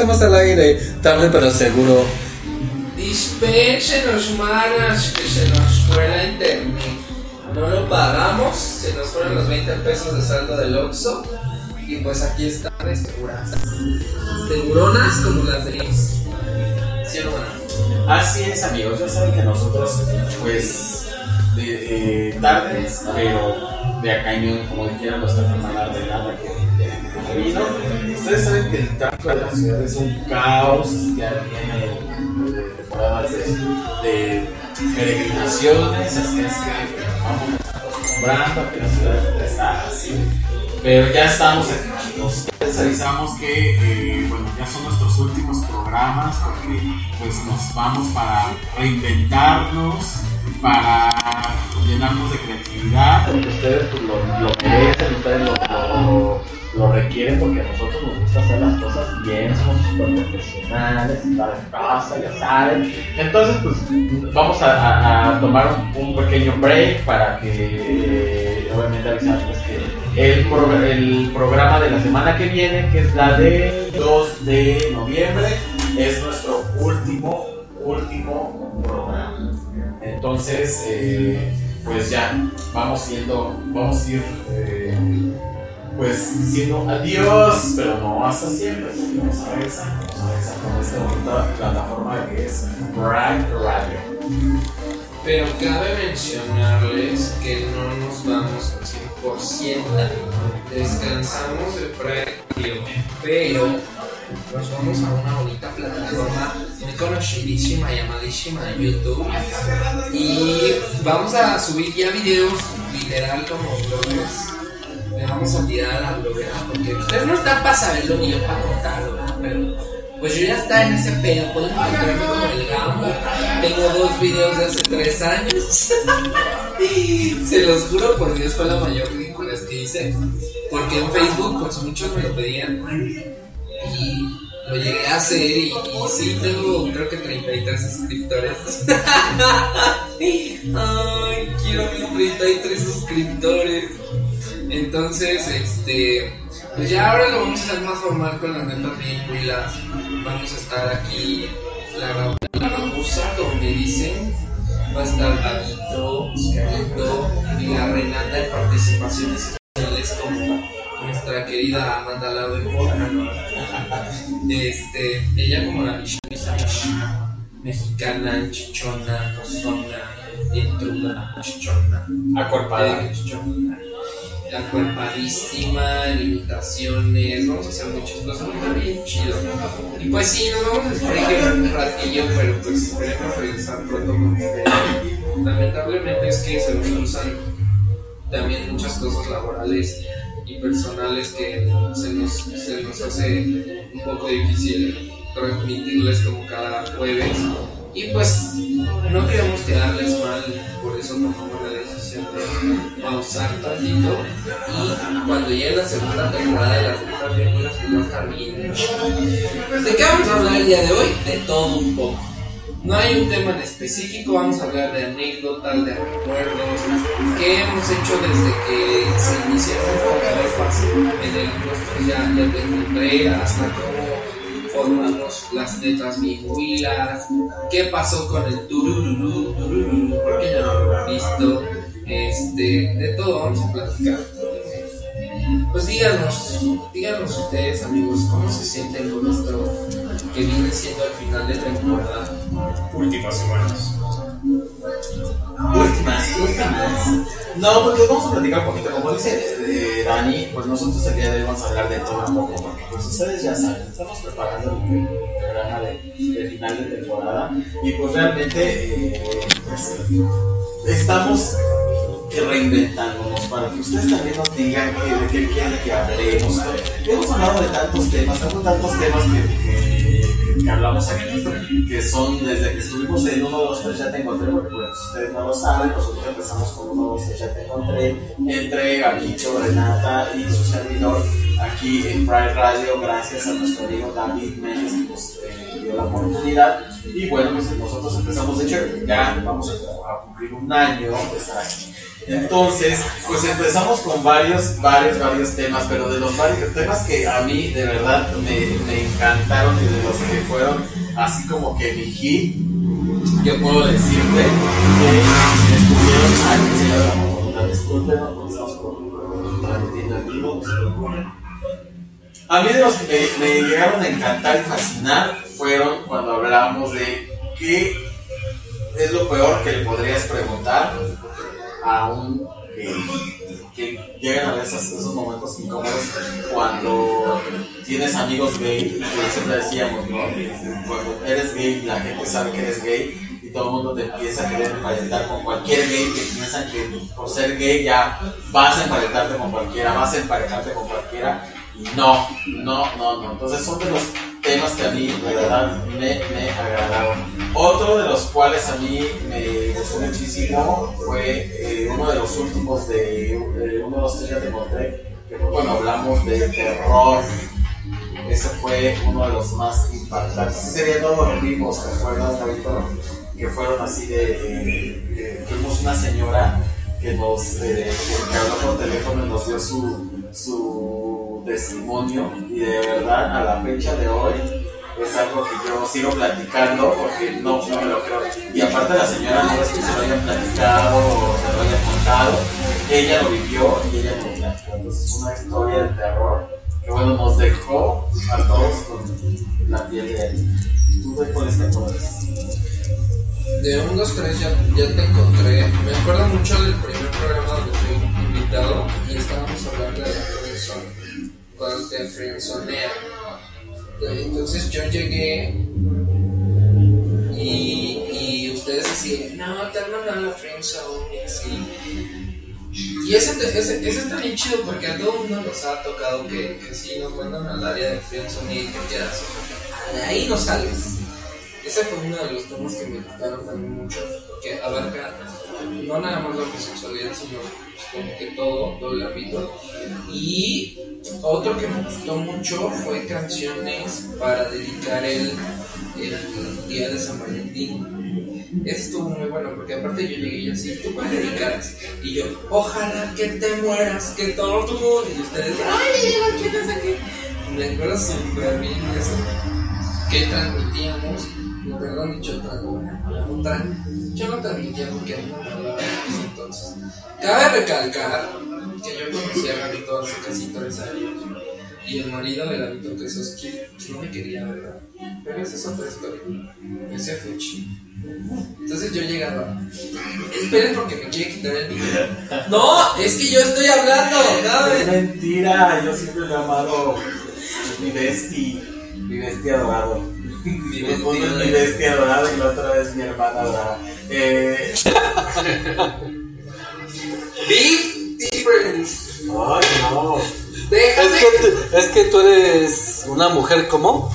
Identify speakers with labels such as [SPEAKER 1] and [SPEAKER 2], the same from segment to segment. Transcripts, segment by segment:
[SPEAKER 1] estamos al aire, tarde pero seguro.
[SPEAKER 2] Dispensenos, manas, que se nos fue la internet. No lo pagamos, se nos fueron los 20 pesos de saldo del Oxxo. Y pues aquí están de seguras. Seguronas como las de los. ¿Sí o no, mana?
[SPEAKER 3] Así es, amigos. Ya saben que nosotros, pues, de, eh, tardes, pero de a cañón, como dijeron nuestra hermana de nada que Ustedes saben que el tráfico de la ciudad es un caos. Ya viene de de, peregrinaciones, así es que vamos acostumbrando a que la ciudad está así. Pero ya estamos aquí, avisamos que, eh, bueno, ya son nuestros últimos programas porque pues nos vamos para reinventarnos, para llenarnos de creatividad. Porque ustedes pues, lo, lo merecen, ustedes lo, lo, lo requieren porque a nosotros nos gusta hacer las cosas bien, somos súper profesionales, estar en casa, ya saben. Entonces, pues vamos a, tomar un, pequeño break para que, eh, obviamente, avisarles que el, el programa de la semana que viene, que es la de 2 de noviembre, es nuestro último, último programa. Entonces, eh, pues ya, vamos siendo, vamos a ir, eh, pues diciendo adiós, pero no hasta siempre, vamos a regresar, vamos a regresar con esta bonita plataforma que es Brag Radio.
[SPEAKER 2] Pero cabe mencionarles que no nos vamos al 100%. Descansamos de práctico, pero nos vamos a una bonita plataforma muy conocidísima, llamadísima YouTube. Y vamos a subir ya videos literal como bloggers. Le vamos a tirar a bloguera porque ustedes no están para saberlo ni yo para contarlo, pero pues yo ya está en ese pedo, pueden encontrarme como el gambo. Tengo dos videos de hace tres años. Se los juro por Dios fue la mayor ridícula que hice. Porque en Facebook pues muchos me lo pedían. Y lo llegué a hacer y, y sí tengo creo que 33 suscriptores. Ay, quiero mis 33 suscriptores. Entonces, este, pues ya ahora lo vamos a hacer más formal con las netas huilas. Vamos a estar aquí, la, la como me dicen. Va a estar Oscarito y la Renata en participaciones especiales como nuestra querida Amanda Lau de ¿no? Este, ella como la Michelle mexicana, chichona, cozona, entruda, chichona.
[SPEAKER 3] Acuerpada.
[SPEAKER 2] Eh, chichona. Acuerpadísima, limitaciones, vamos a hacer muchas cosas, estar bien chido. Y pues sí, nos vamos a explicar un ratillo, pero pues esperemos regresar pronto con ustedes. Lamentablemente es que se nos cruzan también muchas cosas laborales y personales que se nos, se nos hace un poco difícil transmitirles como cada jueves. Y pues no queremos quedarles mal, por eso tomamos la decisión de pausar tantito. Y cuando llegue la segunda temporada de las letras bien buenas, que va a estar bien. ¿De qué vamos a hablar el día de hoy? De todo un poco. No hay un tema en específico, vamos a hablar de anécdotas, de recuerdos, qué hemos hecho desde que se inició cabeza en el rostro ya, ya te encontré, hasta cómo formamos las letras bien huilas, qué pasó con el turururú, turururú, porque ya lo he visto, este, de todo vamos a platicar. Pues díganos, díganos ustedes amigos, ¿cómo se sienten con esto que viene siendo el final de temporada?
[SPEAKER 4] Últimas semanas.
[SPEAKER 3] Últimas, últimas. No, porque vamos a platicar un poquito. Como dice eh, Dani, pues nosotros el día de hoy vamos a hablar de todo un poco. Porque pues ustedes ya saben, estamos preparando el, el programa de, de final de temporada. Y pues realmente, eh, pues, estamos reinventándonos para que ustedes también nos digan que, de qué quieren que hablemos. Hemos hablado de tantos temas, tenemos tantos temas que, que, que hablamos aquí, que son desde que estuvimos en 1, 2, 3 ya te encontré, porque pues, ustedes no lo saben, nosotros empezamos con 1, 2, 3 ya te encontré, entre Gabito, Renata y su servidor, aquí en Pride Radio, gracias a nuestro amigo David Méndez que eh, la oportunidad. Y bueno, pues nosotros empezamos, de hecho, ya vamos a, cumplir un año. Entonces, pues empezamos con varios, varios, varios temas, pero de los varios temas que a mí de verdad me, me encantaron y de los que fueron así como que mi yo puedo decirte que estuvieron. Ay, disculpen, no, estamos transmitiendo en vivo, se preocupen. A mí de los que me, llegaron a encantar y fascinar fueron cuando hablábamos de qué es lo peor que le podrías preguntar a un gay. Que llegan a ver esos, momentos incómodos cuando tienes amigos gay, que siempre decíamos, ¿no? Cuando eres gay la gente sabe que eres gay y todo el mundo te empieza a querer emparentar con cualquier gay que piensan que por ser gay ya vas a emparentarte con cualquiera, vas a emparejarte con cualquiera no, no, no, no. Entonces son de los temas que a mí de verdad me, me agradaron. Otro de los cuales a mí me gustó muchísimo fue eh, uno de los últimos de, de uno de los tres que te que fue cuando hablamos de terror. Ese fue uno de los más impactantes. Sí, sería todos los mismos, ¿te acuerdas? Que fueron así de. eh, tuvimos una señora que nos. eh, que habló por teléfono y nos dio su, su testimonio. Y de verdad, a la fecha de hoy, es algo que yo sigo platicando porque no, no me lo creo. Y aparte, la señora no es que se lo hayan platicado o se lo hayan contado, ella lo vivió y ella lo platicó. Entonces, es una historia de terror que bueno, nos dejó a todos con la piel de él. ¿Tú de cuáles te acuerdas?
[SPEAKER 2] De 1, 2, 3 ya, ya te encontré. Me acuerdo mucho del primer programa donde fui invitado y estábamos hablando de la friendzone. Cuando te. Entonces yo llegué y, y ustedes decían, no, te han mandado la friendzone y así. Y ese, te- ese, ese está bien chido porque a todo mundo nos ha tocado que, que sí nos mandan al área de friendzone y te quedas. De ahí no sales. Ese fue uno de los temas que me gustaron también mucho, porque abarca no nada más la homosexualidad, sino como que todo, todo el ámbito. Y otro que me gustó mucho fue canciones para dedicar el, día de San Valentín. Eso estuvo muy bueno, porque aparte yo llegué y así, ¿tú cuál dedicas? Y yo, ojalá que te mueras, que todo tu. Y ustedes, ay, ¿quién es aquí? Me acuerdo súper bien eso que transmitíamos, no, perdón, dicho otra, otra, yo no transmitía porque no me hablaba entonces. Cabe recalcar que yo conocí a Gabito hace casi tres años y el marido de Gabito, que es Oski, pues no me quería, ¿verdad? Pero esa es otra historia. Ese fue chido. Entonces yo llegaba, esperen porque me quiere quitar el micro. No, es que yo estoy hablando,
[SPEAKER 3] Es
[SPEAKER 2] ¿sabes?
[SPEAKER 3] mentira, yo siempre lo he amado mi besti, mi bestia adorado.
[SPEAKER 2] Mi
[SPEAKER 3] es
[SPEAKER 2] bestia.
[SPEAKER 3] mi bestia adorado y la otra es mi hermana adorada. Eh,
[SPEAKER 2] Big difference.
[SPEAKER 3] ay, no.
[SPEAKER 2] Déjame.
[SPEAKER 5] Es que, tú- es que tú eres una mujer como.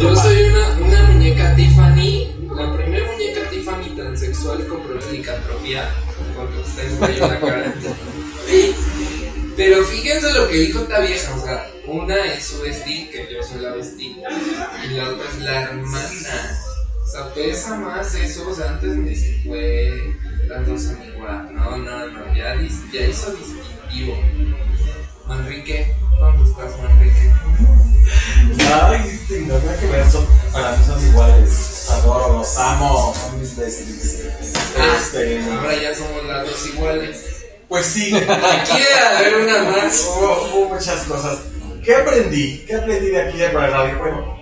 [SPEAKER 2] Yo soy una, una muñeca Tiffany, la primera muñeca Tiffany transexual con licantropía, porque ustedes ven la cara. Sí. Pero fíjense lo que dijo esta vieja, o sea, una es su vestí, que yo soy la vestí, y la otra es la hermana. O sea, pesa más eso, o sea, antes me dice, güey, las dos son ya, hizo distintivo. Manrique, ¿dónde estás, Manrique?
[SPEAKER 3] Ay, este, no creo que ver, son, para mí son iguales. Adoro, los amo, son mis besties. Este,
[SPEAKER 2] ahora ya somos las dos iguales.
[SPEAKER 3] pues sí,
[SPEAKER 2] debe haber una más.
[SPEAKER 3] hubo, hubo muchas cosas. ¿Qué aprendí? ¿Qué aprendí de aquí de Radio? Bueno,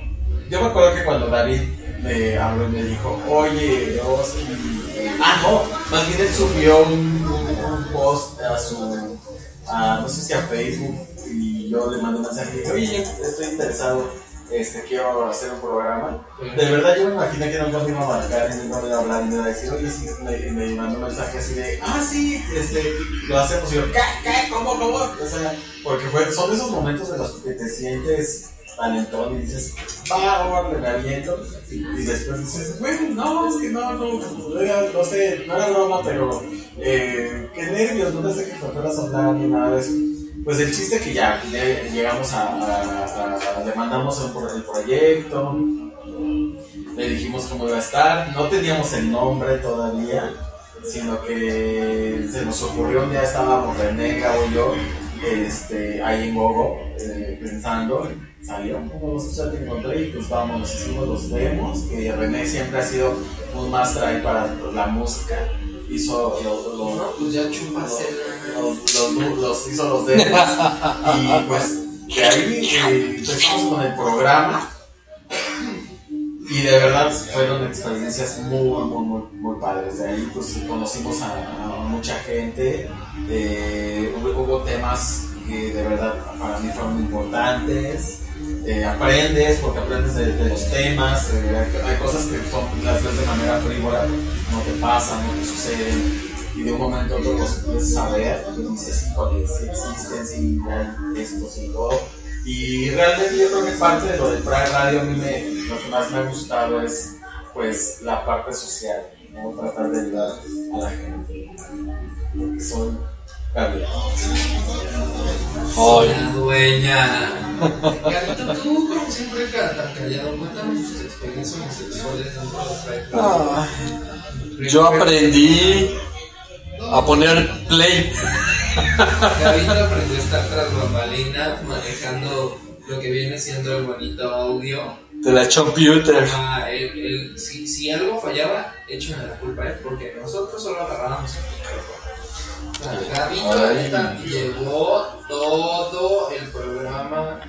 [SPEAKER 3] yo me acuerdo que cuando David me habló y me dijo, oye, Oski. Ah, no, más bien él subió un, un- un post a su, a, no sé si a Facebook, y yo le mandé un mensaje y dije, oye, estoy interesado, este, quiero hacer un programa. De verdad, yo me imaginé que nunca me iba a marcar, ni nunca me iba a hablar, ni me iba a decir, oye, sí, me, me mandó un mensaje así de, ah, sí, este, lo hacemos. Y yo, ¿qué? ¿Qué? ¿Cómo? ¿Cómo? O sea, porque fue, son esos momentos en los que te sientes talentón y dices, va, me aviento. Y, después dices, bueno, no, es que no, no, era, no sé, no era broma, pero, eh, qué nervios, no pensé que me fueras a hablar ni nada de. Pues el chiste que ya le- llegamos a, a- a- le mandamos el, pro- el proyecto, le dijimos cómo iba a estar, no teníamos el nombre todavía, sino que se nos ocurrió un día estábamos René, Gabo y yo, este, ahí en Gogo, eh, pensando, salió como los ya te encontré y pues vamos, nos hicimos los demos, que René siempre ha sido un master ahí para la música, hizo los, los,
[SPEAKER 2] No, pues ya
[SPEAKER 3] los, los, los- hizo los demos. Y pues de ahí eh, empezamos con el programa. Y de verdad fueron experiencias muy muy muy muy padres. De ahí pues conocimos a, a mucha gente. Eh, hubo, hubo temas que de verdad para mí fueron importantes eh, aprendes porque aprendes de, los temas eh, hay, cosas que son las ves de manera frívola no te pasan no te suceden y de un momento a otro los empiezas a dices, sí existen, sí hay esto, sí todo. Y realmente yo creo que parte de lo de Pride Radio a mí me, lo que más me ha gustado es pues la parte social, ¿no? tratar de ayudar a la gente. Porque soy Gabriel.
[SPEAKER 5] Ay.
[SPEAKER 2] La dueña. Gabito, tú, como siempre, tan callado, cuéntanos tus experiencias homosexuales dentro de.
[SPEAKER 5] Ah, yo aprendí a poner play.
[SPEAKER 2] Gabito aprendió a estar tras bambalinas manejando lo que viene siendo el bonito audio.
[SPEAKER 5] de la computer.
[SPEAKER 2] Ajá, él- él- si, si algo fallaba, échame la culpa a él, porque nosotros solo agarrábamos el micrófono. O sea, Gabito
[SPEAKER 5] Ay.
[SPEAKER 2] neta, llevó todo el programa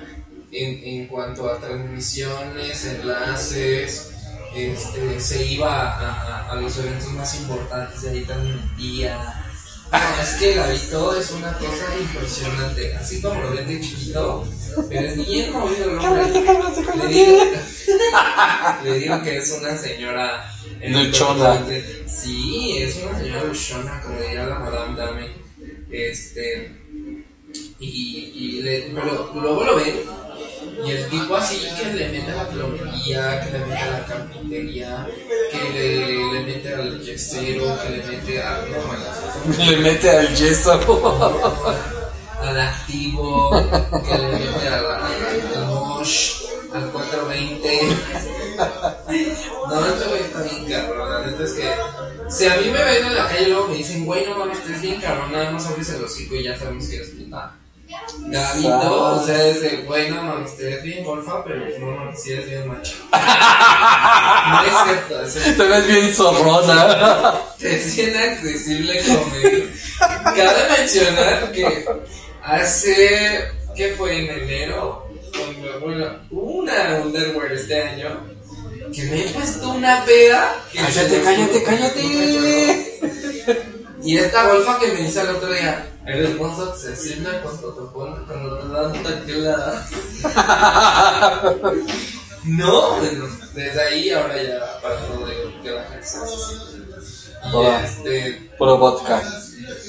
[SPEAKER 2] en, en cuanto a transmisiones, enlaces. Este, se iba a, a- a los eventos más importantes de ahí transmitía. No, es que Gabito es una cosa impresionante. Así como lo ven de chiquito, pero es bien movido el hombre. Le digo, le digo que es una señora
[SPEAKER 5] Luchona.
[SPEAKER 2] Sí, es una señora luchona, como diría la Madame Dame. Este. Y, y le- pero luego lo ven. Y el tipo así que le mete a la plomería, que le mete a la carpintería, que le, le mete al yesero, que le mete a. no,
[SPEAKER 5] Le mete al yeso.
[SPEAKER 2] al activo, que le mete a la- al, al Mosh, al 420. No, este güey está bien cabrón. La neta es que si a mí me ven en la calle y luego me dicen, güey, no mames, estás bien cabrón, nada más abres el hocico y ya sabemos que eres puta. Gabito, o sea, es de, güey, no mames, te ves bien golfa, pero no mames, si eres bien macho. No es cierto, es
[SPEAKER 5] Te ves bien zorrona.
[SPEAKER 2] es bien accesible comer. Cabe mencionar que hace, ¿qué fue? En enero, cuando, bueno, una Underwear este año, que me he puesto una peda. que
[SPEAKER 5] Cállate,
[SPEAKER 2] se-
[SPEAKER 5] cállate, cállate.
[SPEAKER 2] Y esta golfa que me hizo el otro día, eres más accesible cuando te ponen, cuando te dan tequila. No, bueno, desde ahí ahora ya para todo de, de la accesible. Y
[SPEAKER 5] Hola.
[SPEAKER 2] este,
[SPEAKER 5] Puro vodka.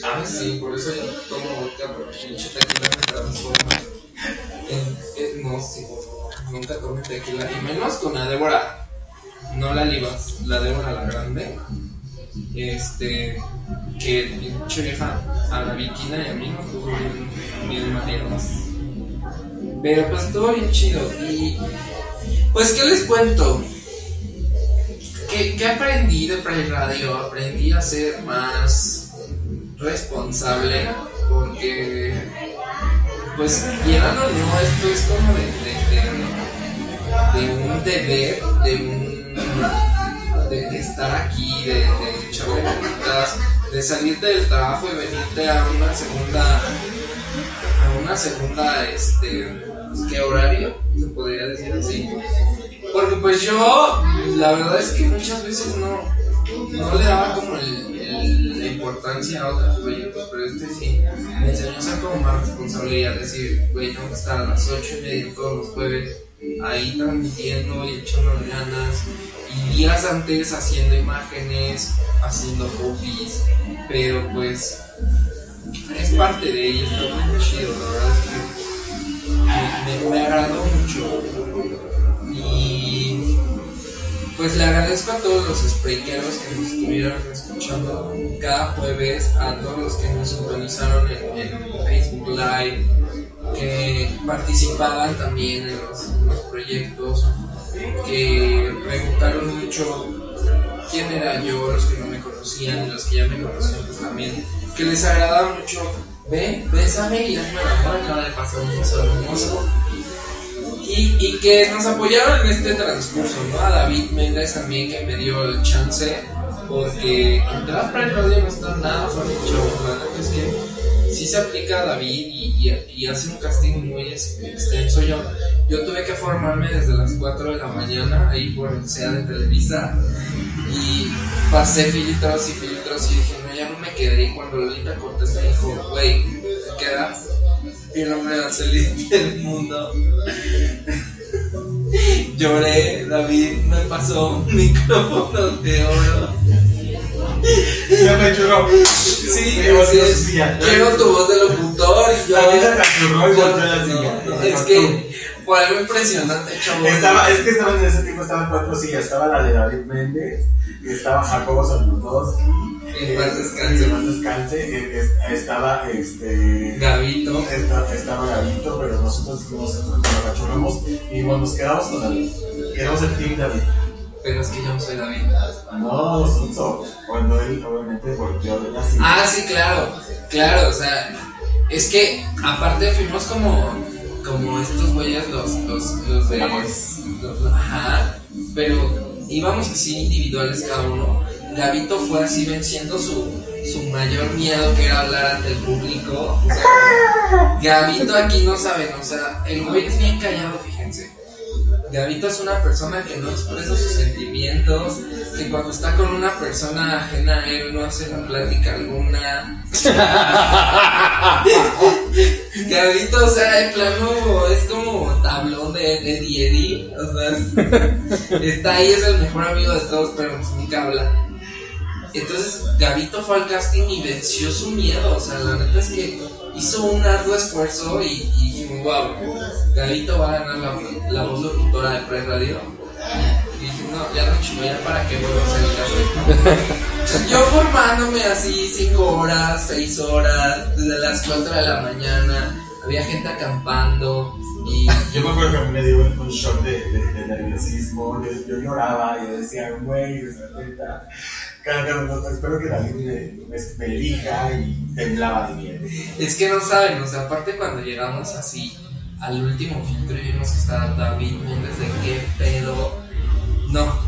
[SPEAKER 2] ah, sí, por eso yo tomo vodka, porque pinche tequila me transforma en, en- no, sí, nunca tomé tequila, y menos con la Débora, no la Libas, la Débora la grande, este, que pinche vieja a la Vikina y a mí nos puso bien, bien. Pero pues estuvo bien chido, y pues, ¿qué les cuento? ¿Qué, qué aprendí de Pride Radio? Aprendí a ser más responsable porque, pues, quieran o no, esto es como de, de, de- de un deber, de un. De, estar aquí, de, de de salirte del trabajo y venirte a una segunda. a una segunda, este. ¿qué horario? Se podría decir así. Porque pues yo, la verdad es que muchas veces no, no le daba como el- la importancia a otros proyectos, pero este sí me enseñó a ser como más responsable y a decir, güey, tengo que estar a las 8 y media todos los jueves ahí transmitiendo y echándole ganas. Y días antes haciendo imágenes, haciendo copies, pero pues es parte de ello, está muy chido, la verdad es que me, me, me agradó mucho. Y pues le agradezco a todos los sprayqueros que nos estuvieron escuchando cada jueves, a todos los que nos sintonizaron en, Facebook Live, participaban también en los, en los proyectos, que preguntaron mucho quién era yo, los que no me conocían y los que ya me conocían pues también, que les agradaba mucho, ve, bésame y hazme la mano, acaba de pasar un beso hermoso. Y, y que nos apoyaron en este transcurso, ¿no? A David Méndez también que me dio el chance, porque el radio no está nada fácil, chavos, la es que sí se aplica a David y, y- hace un casting muy ex- extenso. Yo, yo tuve que formarme desde las 4 de la mañana ahí por el SEA de Televisa y pasé filtros y filtros y dije, no, ya no me quedé. Y cuando Lolita Cortés me dijo, güey, te quedas, y el hombre más feliz del mundo. Lloré, David me pasó un micrófono de oro.
[SPEAKER 3] Ya me churro.
[SPEAKER 2] Sí. Quiero tu voz de locutor y yo.
[SPEAKER 3] La vida me y volteó la silla.
[SPEAKER 2] Es que fue algo impresionante, chavos.
[SPEAKER 3] Estaba, es que estaban en ese tiempo estaban cuatro sillas. Estaba la de David Méndez, y estaba Jacobo Saludowski.
[SPEAKER 2] En paz descanse.
[SPEAKER 3] En paz descanse. eh, es- Estaba este.
[SPEAKER 2] Gavito.
[SPEAKER 3] Esta- estaba Gavito, pero nosotros nos apachurramos y bueno, nos quedamos con David. Quedamos el team David.
[SPEAKER 2] Pero es que yo no soy David.
[SPEAKER 3] No, Sonso, cuando él obviamente volteó de la.
[SPEAKER 2] Ah, sí, claro. Claro, o sea, es que aparte fuimos como, como estos güeyes, los, los, los de. Los- ajá, pero íbamos así individuales cada uno. Gavito fue así venciendo su, su mayor miedo que era hablar ante el público. O sea, Gavito aquí no saben, o sea, el güey es bien callado, fíjense. Gavito es una persona que no expresa sus sentimientos, que cuando está con una persona ajena a él no hace una plática alguna. Gavito, o sea, de plano es como tablón de Eddie Eddie, o sea, está ahí, es el mejor amigo de todos, pero nunca habla. Entonces Gavito fue al casting y venció su miedo, o sea, la neta es que hizo un arduo esfuerzo y, y dijimos, wow, Gavito va a ganar la, la voz locutora de Pre Radio. Y dije, no, ya no chico, ya para qué vuelvo a hacer el casting. Yo formándome así 5 horas, 6 horas, desde las 4 de la mañana, había gente acampando y
[SPEAKER 3] Yo me acuerdo que a mí me dio un shock de, de, nerviosismo. Yo, lloraba y decía, güey, espero que David me elija y temblaba de miedo.
[SPEAKER 2] Es que no saben, o sea, aparte cuando llegamos así al último filtro y vimos que estaba David Méndez de qué pedo. No,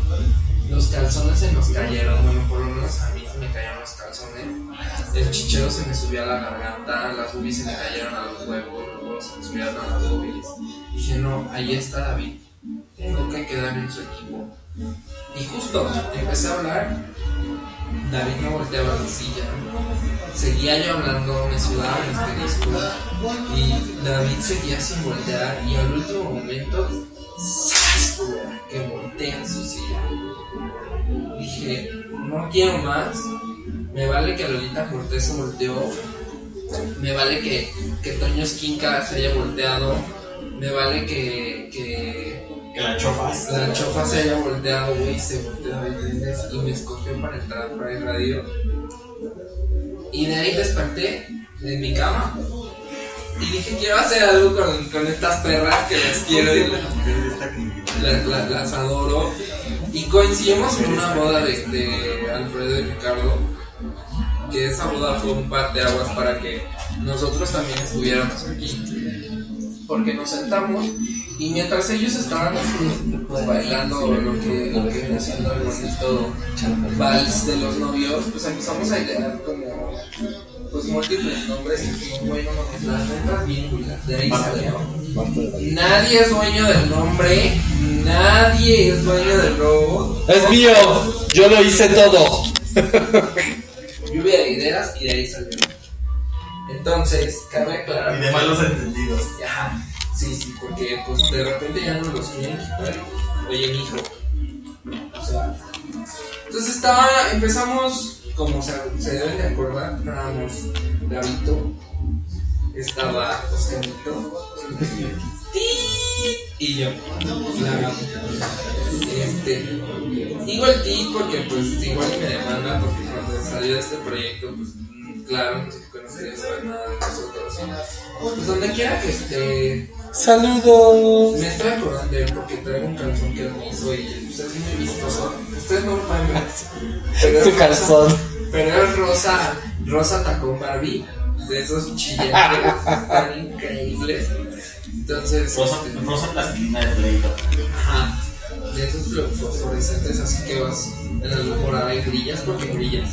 [SPEAKER 2] los calzones se nos cayeron, bueno, por lo menos a mí se me cayeron los calzones. El chichero se me subió a la garganta, las boobies se me cayeron a los huevos, los huevos se me subieron a las boobies. Dije, no, ahí está David, tengo que quedar en su equipo. Y justo empecé a hablar, David no volteaba la silla, seguía yo hablando, me sudaba el asterisco y David seguía sin voltear y al último momento, ¡zas! que voltea su silla. Dije, no quiero más, me vale que Lolita Cortés se volteó, me vale que, que Toño Esquinca se haya volteado, me vale que, que
[SPEAKER 3] Que la
[SPEAKER 2] chofa se haya volteado, güey, se volteó y me escogió para entrar para el radio. Y de ahí desperté de mi cama y dije, quiero hacer algo con, con estas perras que las quiero y las adoro. Y coincidimos en una boda de, de Alfredo y Ricardo, que esa boda fue un par de aguas para que nosotros también estuviéramos aquí. Porque nos sentamos y mientras ellos estaban pues, bailando lo que, lo que viene siendo el bonito vals de los novios, pues empezamos a idear como pues múltiples nombres y dijimos, bueno, no, las letras bien, de ahí salió. Nadie es dueño del nombre, nadie es dueño del robo.
[SPEAKER 5] Es mío, yo lo hice todo.
[SPEAKER 2] Lluvia de ideas y de ahí salió. Entonces, cabe aclarar.
[SPEAKER 3] Y de malos entendidos.
[SPEAKER 2] Ajá, sí, sí, porque pues de repente ya no los quieren quitar. Oye, mijo. O sea. Entonces estaba, empezamos, como se, se deben de acordar, estábamos Gavito, estaba Oscarito, y yo la. Este, digo el ti porque pues igual me demanda porque cuando salió este proyecto pues claro, no sé que no quería saber nada de nosotros. Pues donde quiera que esté,
[SPEAKER 5] Saludos.
[SPEAKER 2] me estoy acordando porque traigo un calzón que él me hizo y pues, es muy vistoso. Ustedes no lo pueden ver. Pero es
[SPEAKER 5] Su
[SPEAKER 2] rosa-
[SPEAKER 5] calzón.
[SPEAKER 2] Pero es rosa, rosa tacón Barbie, de esos chillantes, están increíbles. Entonces,
[SPEAKER 3] Rosa,
[SPEAKER 2] este,
[SPEAKER 3] rosa plastilina de pleito.
[SPEAKER 2] ajá, de esos flu- fosforescentes, así que vas en la luz morada y brillas porque brillas.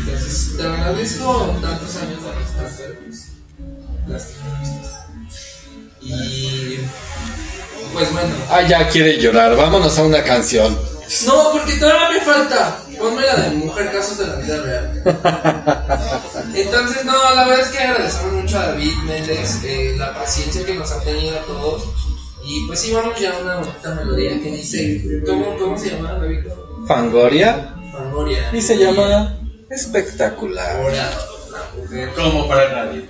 [SPEAKER 2] Entonces, te agradezco tantos años de amistad, pero pues, lástima. Y, pues bueno.
[SPEAKER 5] Ah, ya quiere llorar. Vámonos a una canción.
[SPEAKER 2] No, porque todavía me falta. Ponme la de Mujer Casos de la Vida Real. Entonces, no, la verdad es que agradecemos mucho a David Méndez eh, la paciencia que nos ha tenido a todos. Y pues sí, vamos ya a una bonita melodía que dice. ¿Cómo, cómo se llama, David?
[SPEAKER 5] Fangoria.
[SPEAKER 2] Fangoria.
[SPEAKER 5] Y se llama Espectacular.
[SPEAKER 2] Ahora, la mujer.
[SPEAKER 3] Como para el radio.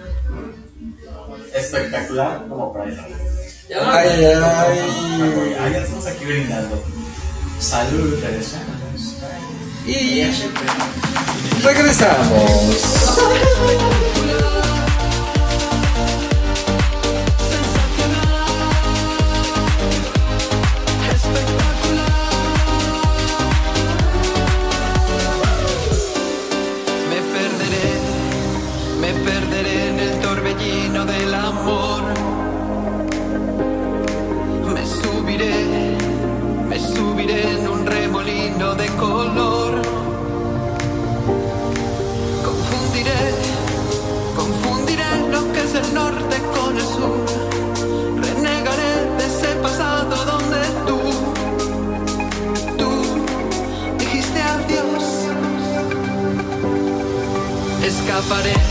[SPEAKER 3] Espectacular como para el radio.
[SPEAKER 2] Ya no,
[SPEAKER 5] Ay, ay, ay.
[SPEAKER 3] Ya estamos aquí brindando. Salud, Teresa.
[SPEAKER 5] Y regresamos.
[SPEAKER 6] somebody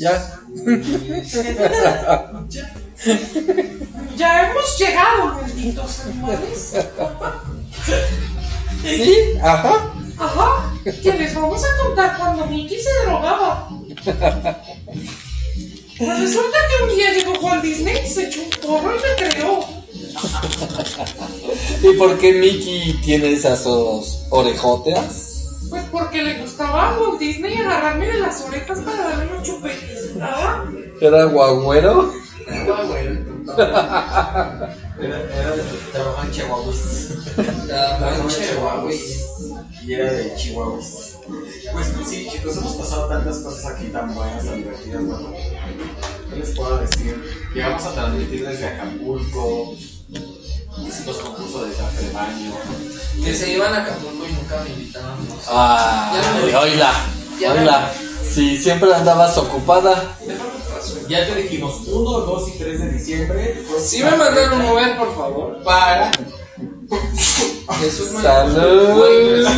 [SPEAKER 1] Ya.
[SPEAKER 7] Ya hemos llegado, malditos animales.
[SPEAKER 1] ¿Sí? Ajá.
[SPEAKER 7] Ajá, que les vamos a contar cuando Mickey se drogaba. Pues resulta que un día llegó Walt Disney, se echó un porro y me creó.
[SPEAKER 5] ¿Y por qué Mickey tiene esas orejotas?
[SPEAKER 7] Pues porque le gustaba a Walt Disney agarrarme de las orejas para darme unos chupetes. ¿Ah?
[SPEAKER 5] ¿Era guagüero?
[SPEAKER 2] Ah, bueno,
[SPEAKER 3] Era, era de trabajar en Chihuahuas. Trabajaba en Chihuahuas. Y era de Chihuahuas. Pues sí, chicos, hemos pasado tantas cosas aquí tan buenas, tan divertidas. Bueno, ¿qué les puedo decir? Llegamos a transmitir desde Acapulco. Hicimos concurso de traje de baño.
[SPEAKER 2] Que se iban a Acapulco y nunca me invitaban.
[SPEAKER 5] Ay, oíla, oíla. Si siempre andabas ocupada.
[SPEAKER 3] Ya te dijimos 1, 2 y 3 de diciembre.
[SPEAKER 2] Sí me mandaron mover, por favor.
[SPEAKER 3] para.
[SPEAKER 5] Salud.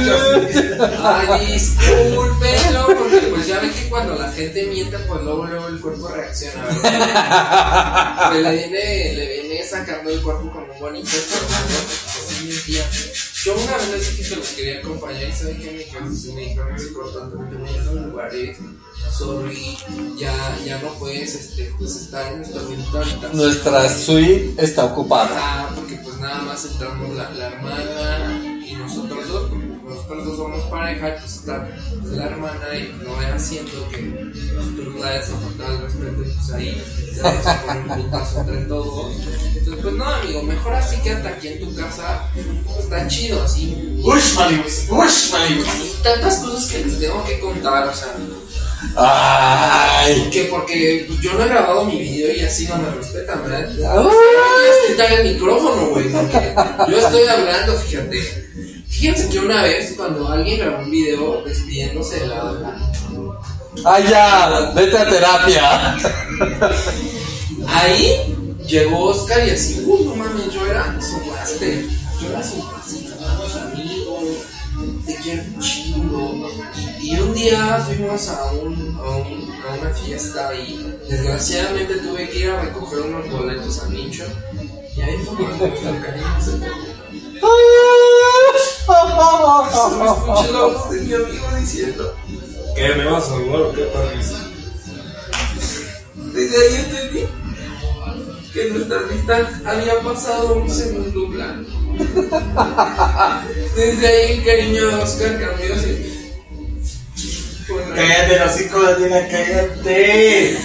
[SPEAKER 2] Pero- Ay, discúlpenlo, porque pues ya ven que cuando la gente miente, pues luego, luego el cuerpo reacciona, ¿verdad? Pues le viene, le viene sacando el cuerpo como un bonito mentía. Yo una vez les dije que los quería acompañar y saben que me dijeron, me dijeron así me en los lugares, sorry, ya, ya no puedes este, pues, estar en nuestra habitación.
[SPEAKER 5] Nuestra suite está ocupada.
[SPEAKER 2] Ah, porque pues nada más entramos la, la hermana y nosotros dos, porque nosotros dos somos pareja, y pues está la hermana y no era siento que nosotros la desafortunada al respeto, y pues ahí te vamos a poner un putazo entre todos. Entonces, pues no, amigo, mejor así quédate aquí en tu casa, está chido así.
[SPEAKER 3] ¡Ush, Malibus! ¡Ush!
[SPEAKER 2] Y tantas cosas que les tengo que contar, o sea,
[SPEAKER 5] Ay.
[SPEAKER 2] que porque yo no he grabado mi video y así no me respetan, ¿verdad?
[SPEAKER 5] Ay.
[SPEAKER 2] Quitar el micrófono, güey, yo estoy hablando, fíjate. Fíjense que una vez cuando alguien grabó un video despidiéndose de la banda,
[SPEAKER 5] Ay, ya, vete a terapia.
[SPEAKER 2] ahí llegó Oscar y así, uy, no mames, yo era su yo era su éramos amigos, te quiero un chingo. Y un día fuimos a, un, a, un- a una fiesta y desgraciadamente tuve que ir a recoger unos boletos a Nicho. Y ahí fue cuando. Solo escuché la voz de mi amigo diciendo.
[SPEAKER 4] ¿Qué? ¿Me vas a o qué, Parris?
[SPEAKER 2] Desde ahí entendí que nuestra amistad había pasado un segundo plano. Desde ahí el cariño Oscar cambió así. La-
[SPEAKER 3] Cállate, los hocico, Daniela, cállate.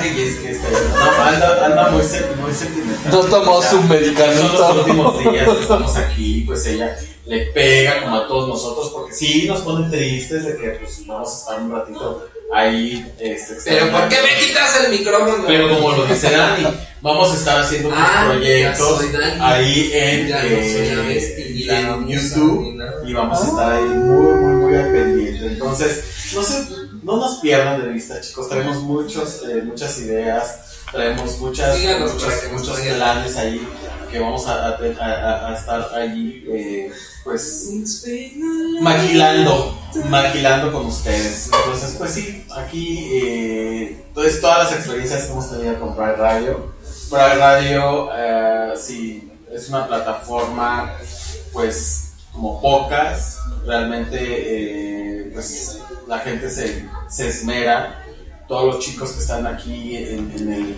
[SPEAKER 3] Ay, es que está no, anda, anda muy, sen- muy sentimental.
[SPEAKER 5] No tomó su
[SPEAKER 3] Son los
[SPEAKER 5] medicamento.
[SPEAKER 3] últimos días que estamos aquí, pues ella le pega como a todos nosotros, porque sí nos ponen tristes de que pues vamos a estar un ratito ahí. Este,
[SPEAKER 2] Pero ¿por qué me quitas el micrófono?
[SPEAKER 3] Pero como lo dice Dani, vamos a estar haciendo unos
[SPEAKER 2] Ah,
[SPEAKER 3] proyectos ahí en,
[SPEAKER 2] Ya no soy
[SPEAKER 3] eh,
[SPEAKER 2] la la
[SPEAKER 3] en YouTube y vamos a estar ahí muy, muy, muy al pendiente. Entonces, no se, no nos pierdan de vista, chicos. Traemos muchos, eh, muchas ideas, traemos muchas, muchos, planes ahí que vamos a, a- a- a estar allí, eh, pues maquilando, maquilando con ustedes. Entonces, pues sí, aquí eh, entonces todas las experiencias que hemos tenido con Pride Radio. Pride Radio, eh, sí, es una plataforma, pues, como pocas. Realmente, eh, pues, la gente se, esmera. Todos los chicos que están aquí en, en el,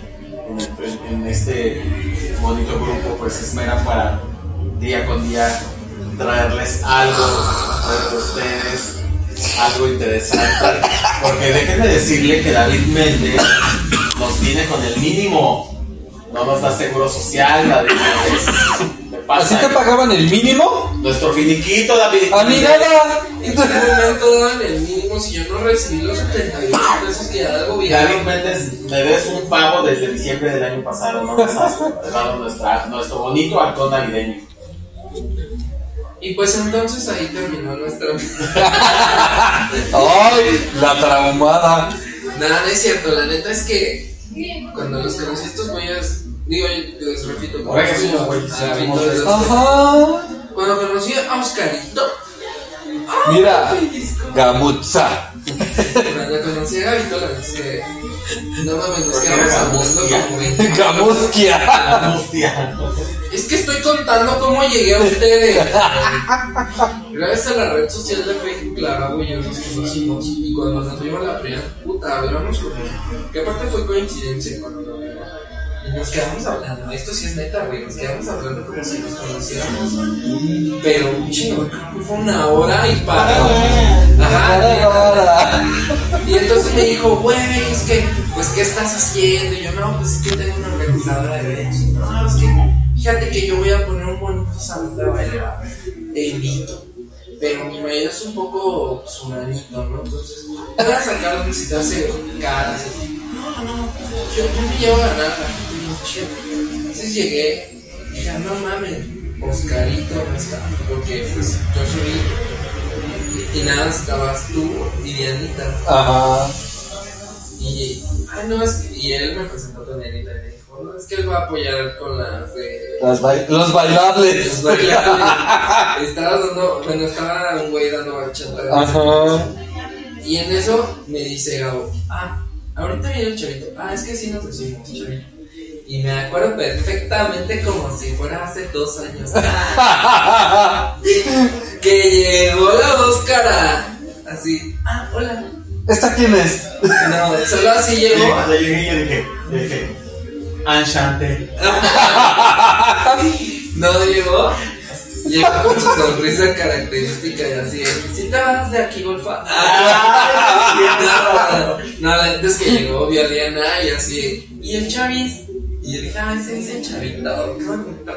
[SPEAKER 3] en este bonito grupo, pues, se esmeran para día con día traerles algo de ustedes, algo interesante. Porque déjenme decirle que David Méndez nos viene con el mínimo. No nos da seguro social, David Méndez. ¿Qué
[SPEAKER 5] ¿Así te pagaban el mínimo?
[SPEAKER 3] Nuestro finiquito, David.
[SPEAKER 5] A mí nada.
[SPEAKER 2] ¿En qué momento daban el mínimo si yo no recibí los 78 pesos que da el
[SPEAKER 3] David
[SPEAKER 2] gobierno?
[SPEAKER 3] Méndez, me debes un pago desde diciembre del año pasado. No nos nuestro bonito halcón navideño.
[SPEAKER 2] Y pues entonces ahí terminó nuestra.
[SPEAKER 5] Ay, la traumada.
[SPEAKER 2] Nada, no es cierto, la neta es que cuando los conocí estos güeyes, digo, yo les repito,
[SPEAKER 3] que
[SPEAKER 2] conocí
[SPEAKER 3] somos güeyes,
[SPEAKER 2] los-
[SPEAKER 5] Ajá.
[SPEAKER 2] Cuando conocí a Oscarito,
[SPEAKER 5] Mira, Gamutza.
[SPEAKER 2] cuando conocí a Gabito, la que. No mames, nos quedamos hablando como 20
[SPEAKER 5] Camusquia.
[SPEAKER 3] Hostia.
[SPEAKER 2] Es que estoy contando cómo llegué a ustedes. Gracias a la red social de Facebook, la Gabo y yo nos conocimos. Y cuando nos vimos la primera puta, hablamos como. Que aparte fue coincidencia cuando lo. Y nos quedamos hablando. Esto sí es neta, güey. Nos quedamos hablando como si nos conociéramos. Pero un chingo, creo que fue una hora y para. Ajá. Y entonces me dijo, güey, es que, pues, ¿qué estás haciendo? Y yo, no, pues es que tengo una organizadora de eventos. No, es que, fíjate que yo voy a poner un bonito salón de bailar. Te invito. Pero mi marido es un poco tsunanito, ¿no? Entonces, voy a sacar donde se te hace caras. No, no, yo, yo me llevo a chido. Entonces llegué y dije, no mames, Oscarito no está. Porque, pues, yo soy. Y nada, estabas tú y Dianita.
[SPEAKER 5] Ajá.
[SPEAKER 2] Y, ah, no, es que- y él me presentó con Dianita y no, es que él va a apoyar con las de...
[SPEAKER 5] Las los
[SPEAKER 2] Los
[SPEAKER 5] bailables.
[SPEAKER 2] estaba dando, bueno, estaba un güey dando bachata.
[SPEAKER 5] Ajá.
[SPEAKER 2] Y en eso me dice Gabo, ah, ahorita viene el chavito. Ah, es que sí nos decimos, chavito. Y me acuerdo perfectamente como si fuera hace dos años. que llegó la Óscara. Así, ah, hola.
[SPEAKER 5] ¿Esta quién es?
[SPEAKER 2] No, solo así llegó.
[SPEAKER 3] cuando llegué, yo dije, yo dije, Anshante.
[SPEAKER 2] No llegó. Llegó con su sonrisa característica y así. Si te vas de aquí, golfa.
[SPEAKER 3] Ah,
[SPEAKER 2] no, no, la neta es que llegó, vio a Diana y así. ¿Y el Chavis? Y yo dije, ah, ese dice el chavito. qué bonito".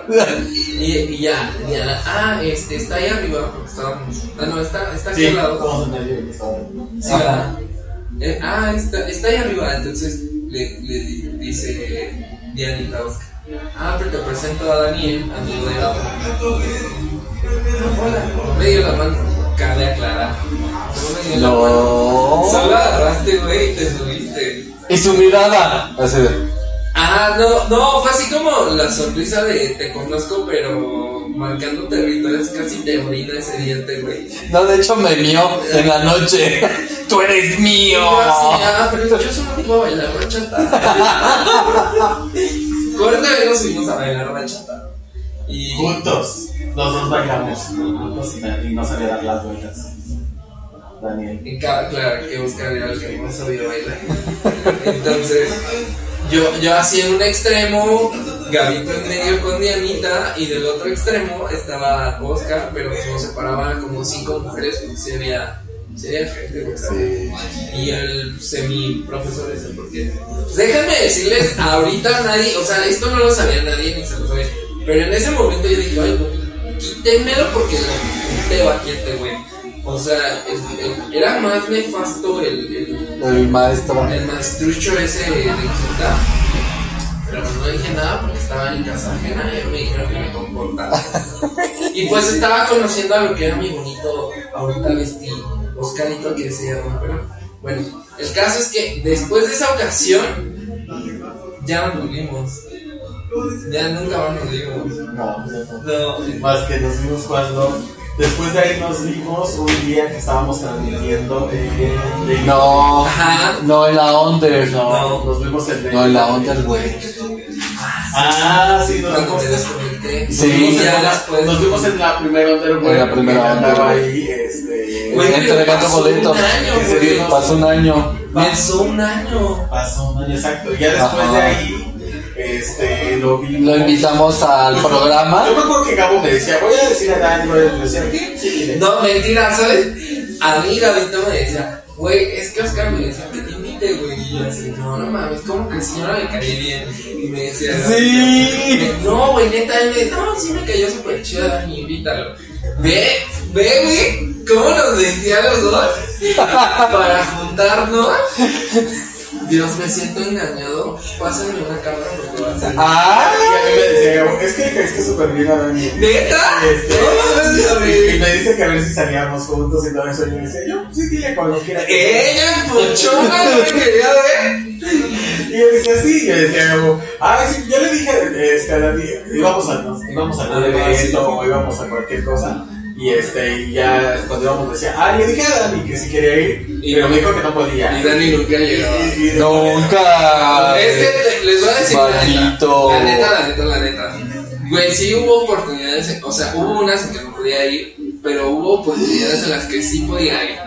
[SPEAKER 2] Y, y ya, Diana, ah, este, está ahí arriba porque estábamos. Ah, no, está, está aquí
[SPEAKER 3] Sí,
[SPEAKER 2] al lado.
[SPEAKER 3] se.
[SPEAKER 2] Sí, ¿verdad? Eh, ah, está, está ahí arriba. Entonces le, le di- dice Dianita Oscar. Ah, pero te presento a Daniel, amigo de Gabo. Hola, me dio la mano. Cabe aclarar. No me dio la mano. Solo agarraste, güey, y te subiste.
[SPEAKER 5] Y su mirada. Así de.
[SPEAKER 2] Ah, no, no, fue así como la sonrisa de te conozco, pero marcando territorios casi te orina ese día este güey.
[SPEAKER 5] No, de hecho me mió en la noche. Tú eres
[SPEAKER 2] Y
[SPEAKER 5] mío.
[SPEAKER 2] yo así, ah, pero yo solo puedo bailar bachata. Corta y nos fuimos a bailar bachata. Y
[SPEAKER 3] Juntos, los dos bailamos juntos y, no sabía dar las vueltas. Daniel.
[SPEAKER 2] y claro que Oscar era el que más sabía bailar. Entonces, yo, yo así en un extremo, Gabito en medio con Dianita, y del otro extremo estaba Oscar, pero nos separaban como cinco mujeres, porque sí había, sí había gente, güey. y el semi profesor ese porque pues déjenme decirles ahorita nadie o sea esto no lo sabía nadie ni se lo sabía pero en ese momento yo dije ay no, quítenmelo porque le pego aquí este güey o sea el- el- era más nefasto el, el,
[SPEAKER 5] El maestro.
[SPEAKER 2] el maestrucho ese de quinta pero no dije nada porque estaba en casa ajena y me dijeron que me comportara y pues estaba conociendo a lo que era mi bonito ahorita vestí Oscarito que se llama pero bueno el caso es que después de esa ocasión ya nos volvimos ya nunca más nos vimos
[SPEAKER 3] no no. Más que nos vimos cuando. Después de ahí nos vimos un día que estábamos transmitiendo en. de-
[SPEAKER 5] No.
[SPEAKER 2] ajá
[SPEAKER 5] No, en la Under.
[SPEAKER 3] No, nos vimos en.
[SPEAKER 5] No, en la Under, güey.
[SPEAKER 3] Ah, sí, nos vimos.
[SPEAKER 2] me desconecté
[SPEAKER 5] Sí,
[SPEAKER 3] nos vimos en
[SPEAKER 2] ya
[SPEAKER 3] la-
[SPEAKER 2] después
[SPEAKER 3] Nos vimos en la primera Under, güey,
[SPEAKER 5] En la primera
[SPEAKER 3] andaba
[SPEAKER 5] güey.
[SPEAKER 3] ahí, este.
[SPEAKER 2] Güey,
[SPEAKER 5] Entregando
[SPEAKER 2] pasó
[SPEAKER 5] boletos. Pasó un año.
[SPEAKER 2] pasó un año
[SPEAKER 3] Pasó un año exacto. Ya después
[SPEAKER 5] Ajá.
[SPEAKER 3] de ahí, este, lo vimos.
[SPEAKER 5] Lo invitamos al programa.
[SPEAKER 3] Yo me acuerdo que Gabo me decía, voy a decir a Dani, voy a decir, ¿qué? Sí.
[SPEAKER 2] No, mentira, ¿sabes? A mí Gabito me decía, güey, es que Oscar me decía que te invite, güey. Y yo así, no, no mames, como que el señor me caí bien. Y me decía,
[SPEAKER 5] Sí.
[SPEAKER 2] Gabito, No, güey, neta, él me dice, no, sí me cayó súper chido, Dani, invítalo. Ve, ve, güey, cómo nos decía los dos para juntarnos. Dios, me siento engañado. Pásenme una cámara porque va a.
[SPEAKER 5] Ah.
[SPEAKER 3] Y a mí me decía es que le caíste súper bien a Dani.
[SPEAKER 2] ¿Neta?
[SPEAKER 3] Este,
[SPEAKER 2] No
[SPEAKER 3] y, me dice que a ver si salíamos juntos y todo eso. Y yo decía, yo, sí, dile cuando quiera.
[SPEAKER 2] Ella, puchona, no me quería ver.
[SPEAKER 3] Y yo decía, sí, y yo decía, ah, sí, yo le dije este, a Dani, íbamos a, íbamos a
[SPEAKER 2] Ah,
[SPEAKER 3] evento
[SPEAKER 2] sí.
[SPEAKER 3] o íbamos a cualquier cosa. Y este, y ya cuando íbamos decía, ah, le dije a Dani que si quería ir,
[SPEAKER 2] Y
[SPEAKER 3] pero me dijo que no podía.
[SPEAKER 2] Y Dani nunca llegaba.
[SPEAKER 3] Y- y- y-
[SPEAKER 5] Nunca.
[SPEAKER 2] Es que les voy a decir
[SPEAKER 5] Maldito.
[SPEAKER 2] la neta, la neta, la neta. Güey, sí hubo oportunidades, o sea, hubo unas en que no podía ir, pero hubo oportunidades en las que sí podía ir.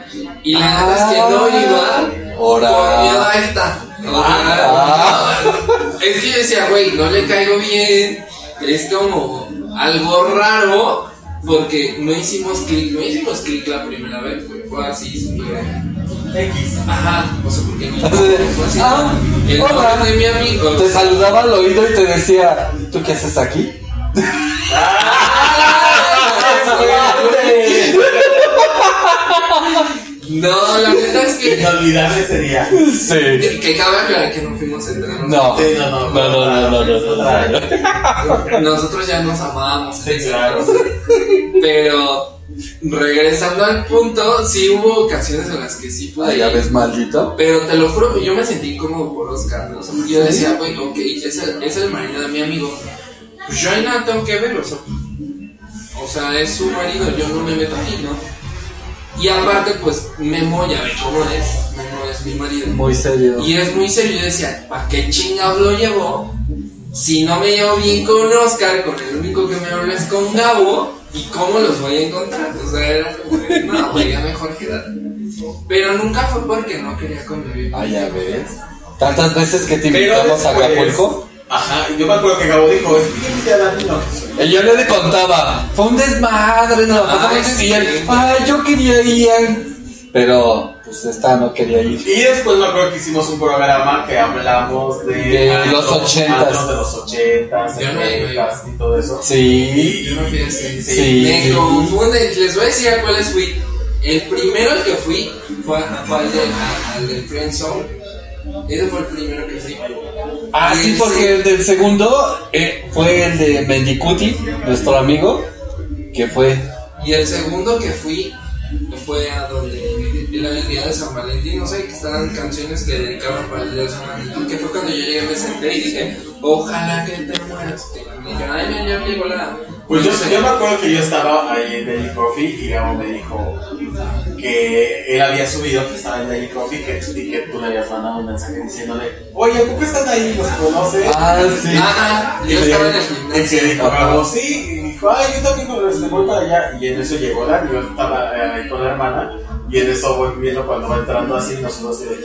[SPEAKER 2] Y la neta es que no iba
[SPEAKER 5] Ahora.
[SPEAKER 2] por miedo a esta.
[SPEAKER 5] Ah.
[SPEAKER 2] no, es que yo decía, güey, no le caigo bien, es como algo raro, porque no hicimos clic, no hicimos clic la primera vez, güey, fue así, súper...
[SPEAKER 3] X.
[SPEAKER 2] Ajá, o sea, porque
[SPEAKER 5] de,
[SPEAKER 2] fue así,
[SPEAKER 5] ah,
[SPEAKER 2] el
[SPEAKER 5] hola.
[SPEAKER 2] nombre de mi amigo.
[SPEAKER 5] Te saludaba al oído y te decía, ¿tú qué haces aquí?
[SPEAKER 2] No, la neta es que.
[SPEAKER 3] Inolvidable sería.
[SPEAKER 5] Sí.
[SPEAKER 2] Que, que cabe aclarar que no fuimos entre nosotros.
[SPEAKER 5] No.
[SPEAKER 3] Sí, no, no,
[SPEAKER 5] No, no, no, no, no, no.
[SPEAKER 2] Nosotros ya nos amábamos.
[SPEAKER 3] Sí, claro.
[SPEAKER 2] Pero regresando al punto, sí hubo ocasiones en las que sí pude.
[SPEAKER 5] Ah, ya ves, maldito.
[SPEAKER 2] Pero te lo juro que yo me sentí incómodo por Oscar. ¿no? O sea, porque yo decía, güey, ok, es el, es el marido de mi amigo. Pues yo ahí nada tengo que ver, o sea. O sea, es su marido, yo no me meto ahí, ¿no? Y aparte, pues, Memo ya ve cómo es. Memo es mi marido.
[SPEAKER 5] Muy serio.
[SPEAKER 2] Y es muy serio, yo decía, ¿para qué chingados lo llevo? Si no me llevo bien con Oscar, con el único que me habla es con Gabo, ¿y cómo los voy a encontrar? O sea, era como, no, ya mejor quédate. Pero nunca fue porque no quería convivir.
[SPEAKER 5] Ah, ya ves. Tantas veces que te invitamos a Acapulco.
[SPEAKER 3] Aja, yo me acuerdo que Gabo dijo, es que yo invité a Dani, no.
[SPEAKER 5] Y yo le contaba, fue un desmadre, no,
[SPEAKER 2] Ay,
[SPEAKER 5] pasamos
[SPEAKER 2] sí.
[SPEAKER 5] y él, ay, yo quería ir. Pero, pues esta no quería ir.
[SPEAKER 3] Y después me acuerdo que hicimos un programa que hablamos de,
[SPEAKER 5] De los ochentas.
[SPEAKER 3] de los ochentas, setentas y todo eso.
[SPEAKER 5] Sí.
[SPEAKER 2] Yo no fui a ese.
[SPEAKER 5] Sí.
[SPEAKER 2] Me confunde, les voy a decir a cuáles fui. El primero al que fui fue, fue al, de, al del Friend Zone. Ese fue el primero que fui.
[SPEAKER 5] Ah, sí, porque el del segundo eh, fue el de Mendicuti, nuestro amigo, que fue.
[SPEAKER 2] Y el segundo que fui fue a donde era el día de San Valentín, no sé, que estaban canciones que dedicaban para el día de San Valentín, que fue cuando yo llegué, me senté y dije, ojalá que te mueras. Y dijeron, ay, mira, ya llegó la...
[SPEAKER 3] Pues yo, yo me acuerdo que yo estaba ahí en Daily Coffee y Gabo me dijo que él había subido que estaba en Daily Coffee que, y que tú le habías mandado un mensaje diciéndole, oye, ¿por qué están ahí? ¿Los conoces?
[SPEAKER 5] Ah, sí.
[SPEAKER 2] Ajá,
[SPEAKER 3] Y
[SPEAKER 2] yo
[SPEAKER 3] le-
[SPEAKER 2] estaba en el
[SPEAKER 3] y dijo Gabo, sí, y dijo, ay, yo también con este, voy para allá. Y en eso llegó Dani, yo estaba eh, ahí con la hermana, y en eso voy viendo cuando va entrando así, nosotros así de,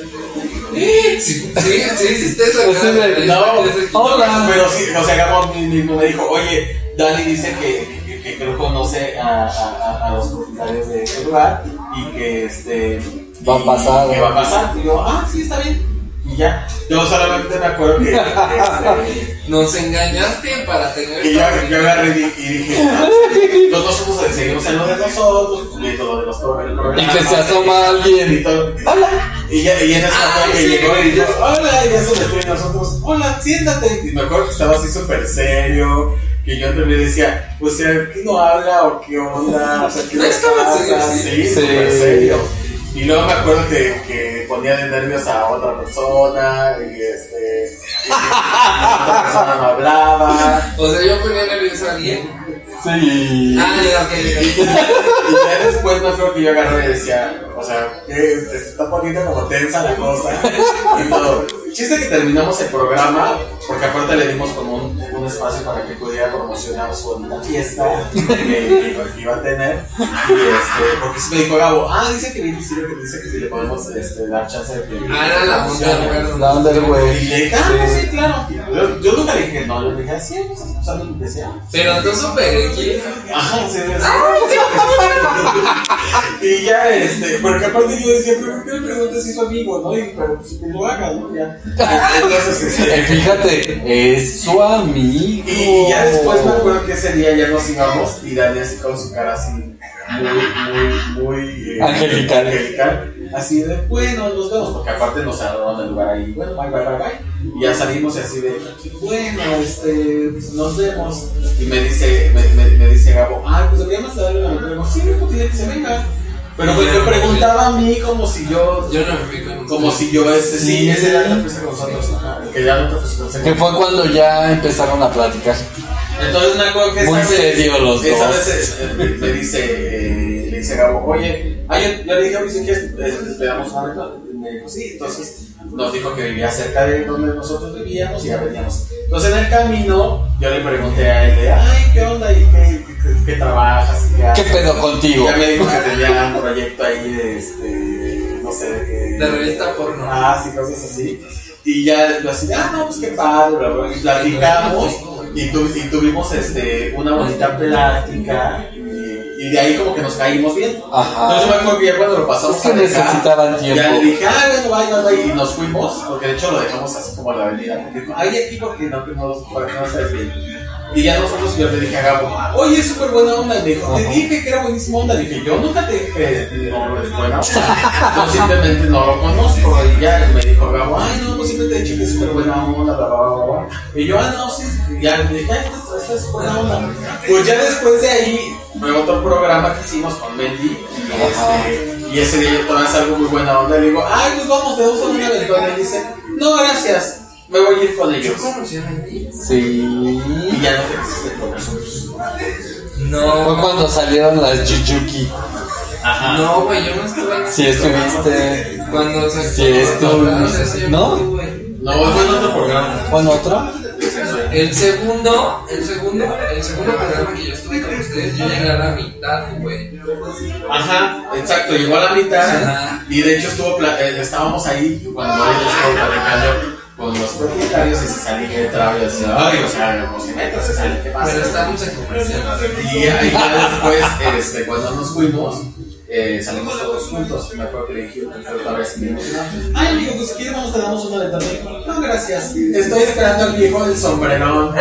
[SPEAKER 2] Sí, sí, sí, hiciste eso.
[SPEAKER 5] Pues
[SPEAKER 3] no,
[SPEAKER 5] Hola.
[SPEAKER 3] Pero sí, o sea, Gabo mismo me dijo, oye, Dani dice que, que, no conoce a, a, a- los propietarios de ese lugar y que este
[SPEAKER 5] Va a
[SPEAKER 3] y-
[SPEAKER 5] pasar.
[SPEAKER 3] que va a pasar. Y yo, ah, sí, está bien. Y ya. Yo solamente me acuerdo que, este,
[SPEAKER 2] Nos engañaste para tener...
[SPEAKER 3] y yo, yo agarré y, y dije, ah, nosotros seguimos en lo de nosotros, lo de los.
[SPEAKER 5] Y que se asoma
[SPEAKER 3] y
[SPEAKER 5] alguien.
[SPEAKER 3] todo.
[SPEAKER 5] Hola.
[SPEAKER 3] Y, ya, y en que
[SPEAKER 2] sí,
[SPEAKER 3] llegó y dijo, hola, y metió y nosotros, hola, siéntate. Y me acuerdo que estaba así súper serio, que yo entre mí decía, o sea, ¿qué no habla o qué onda? O sea, ¿qué
[SPEAKER 2] No
[SPEAKER 3] le
[SPEAKER 2] estaba serio, sí.
[SPEAKER 3] Sí,
[SPEAKER 5] Sí.
[SPEAKER 3] súper serio. Y luego me acuerdo que, que ponía de nervios a otra persona, y este, y la otra persona no hablaba.
[SPEAKER 2] O sea, yo ponía nervioso a alguien.
[SPEAKER 5] Sí.
[SPEAKER 2] Ah, ya, ok.
[SPEAKER 3] Y ya después me acuerdo que yo agarré y decía, o sea, se está poniendo como tensa la cosa y todo. Chiste que terminamos el programa, porque aparte le dimos como un, un espacio para que pudiera promocionar su bonita fiesta que, que- que iba a tener. Y este, porque sí me dijo Gabo, ah, dice que sirve que dice que si le podemos este, dar chance de que.
[SPEAKER 2] Ah, era la.
[SPEAKER 5] La
[SPEAKER 3] le dije, ah,
[SPEAKER 5] Sí.
[SPEAKER 3] sí, claro. Yo, yo nunca le dije no, yo le dije, sí, pues, usando lo que sea.
[SPEAKER 2] Pero tú súper X.
[SPEAKER 3] Ajá, sí, sí. y ya, este, porque aparte yo decía, pero ¿por qué le preguntas si es su amigo, no? Y, pero pues que lo haga, ¿no? Ya. Entonces,
[SPEAKER 5] Eh, Fíjate, es su amigo.
[SPEAKER 3] y, y ya después me acuerdo que ese día ya nos íbamos y Dani así con su cara así, muy, muy, muy eh,
[SPEAKER 5] Angelical.
[SPEAKER 3] angelical. Así de, bueno, nos vemos, porque aparte nos cerraron el lugar ahí, bueno, bye, bye, bye, bye. Y ya salimos y así de, bueno, este, pues nos vemos. Y me dice, me, me, me dice Gabo, ah, pues deberíamos darle una entrega. Sí, pues dile que se venga. Pero pues me preguntaba a mí como si yo,
[SPEAKER 2] Yo no me fui con
[SPEAKER 3] como
[SPEAKER 2] ustedes.
[SPEAKER 3] si yo, este, sí,
[SPEAKER 5] Sí.
[SPEAKER 3] ese día te fuiste con nosotros, que ya no te fuiste con
[SPEAKER 5] Que fue cuando ya empezaron a platicar.
[SPEAKER 3] Entonces me acuerdo que
[SPEAKER 5] Muy
[SPEAKER 3] esa vez-
[SPEAKER 5] serio los
[SPEAKER 3] esa
[SPEAKER 5] dos.
[SPEAKER 3] vez eh, me, me dice, eh, dice Gabo, oye, yo, yo le dije, si quieres, eh, te damos una. Y Me dijo, sí, entonces nos dijo que vivía cerca de donde nosotros vivíamos y ya veníamos. Entonces en el camino yo le pregunté a él de, ay, ¿qué onda? ¿Y qué, qué, qué trabajas? ¿Y
[SPEAKER 5] ¿Qué
[SPEAKER 3] haces?"
[SPEAKER 5] pedo
[SPEAKER 3] Y
[SPEAKER 5] contigo?
[SPEAKER 3] ya me dijo que tenía un proyecto ahí de, este, no sé, de qué.
[SPEAKER 2] De revista porno.
[SPEAKER 3] Ah, sí, cosas así. Y ya, yo así, ah, no, pues qué padre, bla, bla, y platicamos y, tu- y tuvimos este, una bonita plática y, de ahí como que nos caímos bien. Entonces yo me acuerdo que ya cuando lo pasamos
[SPEAKER 5] Es que
[SPEAKER 3] a dejar,
[SPEAKER 5] necesitaban
[SPEAKER 3] ya le
[SPEAKER 5] tiempo.
[SPEAKER 3] dije, ah, bueno, vaya, vaya, y nos fuimos, porque de hecho lo dejamos así como a la avenida, porque ay, aquí porque no, que no, para no sabes bien. Y ya nos fuimos y yo le dije a Gabo, oye, es súper buena onda. Y me dijo, te dije que era buenísima onda. Dije, yo nunca te dije que no es buena onda. Yo simplemente no lo conozco. Y ya me dijo Gabo, ay, no, pues siempre te he dicho que es súper buena onda, bla, bla, bla, bla. Y yo, ah, no, sí. Y ya le dije, ay, esto, esto es buena onda. Pues ya después de ahí, fue otro programa que hicimos con Mendy. Y,
[SPEAKER 5] Ajá.
[SPEAKER 3] este, y ese día yo tomé algo muy buena onda. Y le digo, ay, pues vamos, te damos una aventura. Y él dice, no, gracias. Me voy a ir con ellos.
[SPEAKER 2] ¿Yo conocí a?
[SPEAKER 5] Sí.
[SPEAKER 3] Y ya no te quisiste con nosotros.
[SPEAKER 5] Fue
[SPEAKER 2] No.
[SPEAKER 5] cuando salieron las Jujuki.
[SPEAKER 2] No, güey, yo no estuve en
[SPEAKER 5] Sí estuviste.
[SPEAKER 2] Cuando se
[SPEAKER 5] Sí estuve. ¿No?
[SPEAKER 3] No, fue en otro programa.
[SPEAKER 5] ¿Bueno otro?
[SPEAKER 2] El segundo, el segundo, el segundo programa que yo estuve con ustedes, yo llegué a la mitad, güey.
[SPEAKER 3] Ajá, exacto, llegó a la mitad.
[SPEAKER 2] Ajá.
[SPEAKER 3] Y de hecho estuvo eh, estábamos ahí cuando él estuvo platicando con los propietarios y se salía y entraba y decía, ay, o sea, no se meta, se sale, ¿qué pasa?
[SPEAKER 2] Pero estamos en comercial.
[SPEAKER 3] Y ahí ya después, este, cuando nos fuimos, eh, salimos todos juntos. Me acuerdo que le dije, otra vez, me. Ay, amigo, pues si quieres, vamos, te damos. Y dijo, No, gracias. Estoy esperando al viejo del sombrerón.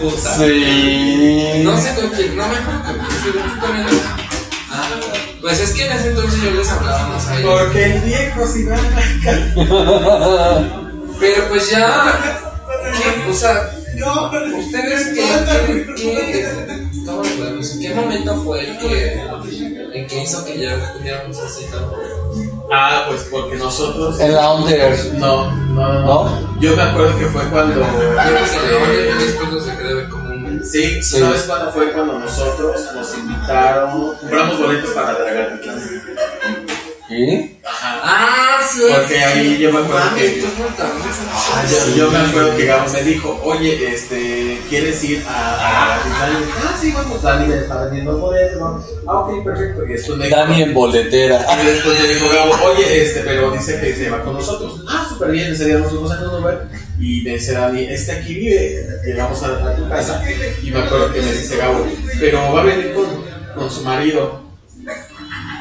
[SPEAKER 2] Puta.
[SPEAKER 5] Sí.
[SPEAKER 2] No sé con quién, no me acuerdo con quién con él. Ah, pues es que en ese entonces yo les hablaba más a ellos.
[SPEAKER 3] Porque el viejo si va
[SPEAKER 2] Pero pues ya, ¿qué? O sea, ¿ustedes qué, qué, decir? ¿Qué momento fue el que, el que hizo que ya tuviéramos así tan...
[SPEAKER 3] Ah, pues porque nosotros.
[SPEAKER 5] En la Under.
[SPEAKER 3] No, no, no. Yo me acuerdo que fue cuando.
[SPEAKER 2] Yo creo que
[SPEAKER 3] este,
[SPEAKER 2] después no se cree como un...
[SPEAKER 3] Sí,
[SPEAKER 5] Sí.
[SPEAKER 3] ¿sabes cuándo fue cuando nosotros nos invitaron? Compramos boletos para tragar
[SPEAKER 5] ¿Sí?
[SPEAKER 3] Ajá.
[SPEAKER 2] Ah, sí.
[SPEAKER 3] Porque ahí yo me acuerdo que. Ah, yo, yo me acuerdo que Gabo me dijo, oye, este, ¿quieres ir a, a Disneyland? Ah, sí, vamos, Dani me está vendiendo boletos. Ah, ok, perfecto. Y después me dijo,
[SPEAKER 5] Dani en boletera.
[SPEAKER 3] Y después me dijo Gabo, oye, este, pero dice que se va con nosotros. Ah, súper bien, ese día nos fuimos un Uber. Y me dice Dani, este aquí vive. Llegamos a, a tu casa. Y me acuerdo que me dice Gabo, pero va a venir con, con su marido.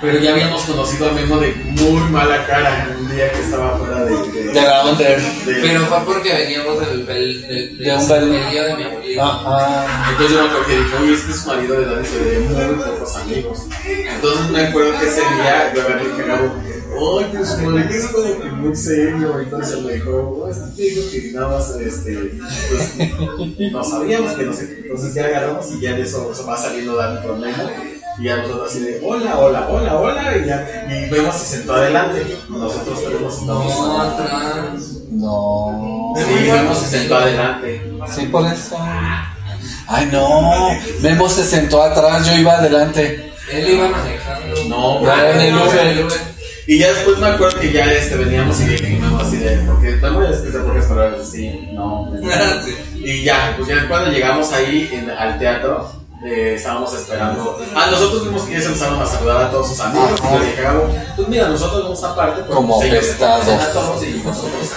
[SPEAKER 3] Pero ya habíamos conocido a Memo de muy mala cara un día que estaba fuera de. de,
[SPEAKER 5] De la Under.
[SPEAKER 2] Pero fue porque veníamos del, del, del,
[SPEAKER 5] De un
[SPEAKER 2] del día de mi abuelita.
[SPEAKER 5] Ajá.
[SPEAKER 3] Entonces yo me acuerdo que dije, oye, este es su marido de Dani, se ve de muy pocos amigos. Entonces me acuerdo que ese día yo agarré dije, Gabo, oye, pero su marido es como que muy serio. Entonces me dijo, oh, este te digo que nada más, este, pues, no sabíamos que no sé. Entonces ya agarramos y ya de eso, eso va saliendo Dani con Memo. Y ya nosotros así de, hola, hola, hola, hola. Y ya, y vemos se sentó adelante. Nosotros tenemos
[SPEAKER 2] No, atrás.
[SPEAKER 5] No.
[SPEAKER 3] Sí, vemos se sentó adelante.
[SPEAKER 5] Sí, por eso. Ay, no. Memo se sentó atrás, yo iba adelante.
[SPEAKER 2] Él iba manejando.
[SPEAKER 3] No,
[SPEAKER 5] Ya en el.
[SPEAKER 3] Y ya después me acuerdo que ya este, veníamos y dije, no, así de, porque no voy a decir pocas palabras así, no.
[SPEAKER 2] Sí.
[SPEAKER 3] Y ya, pues ya cuando llegamos ahí en- al teatro, eh, estábamos esperando. Ah, nosotros vimos que se empezaron a saludar a todos sus amigos.
[SPEAKER 5] Ajá.
[SPEAKER 3] Y le dije, Gabo, pues mira, nosotros vamos aparte.
[SPEAKER 5] Como
[SPEAKER 3] pues, ellos a todos y nosotros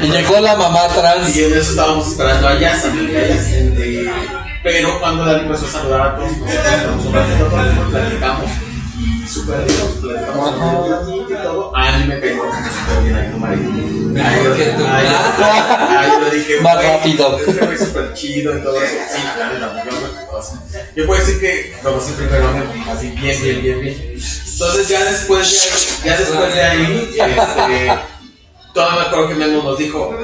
[SPEAKER 3] ¿no?
[SPEAKER 5] Y llegó la mamá trans.
[SPEAKER 3] Y en eso estábamos esperando a Yasa, y a Yasa, eh, pero cuando Dani empezó a saludar a todos, nosotros estábamos un ratito todos, platicamos y súper rico, platicamos y todo. A mí me cayó súper bien ahí tu marido. Ay, yo dije,
[SPEAKER 5] Más rápido.
[SPEAKER 3] Este güey súper chido y todo eso. Sí, la yo, yo puedo decir que conocí primero Memo, así bien, bien, bien, bien. Entonces ya después ya después de ahí, este, todo me acuerdo que Memo nos dijo,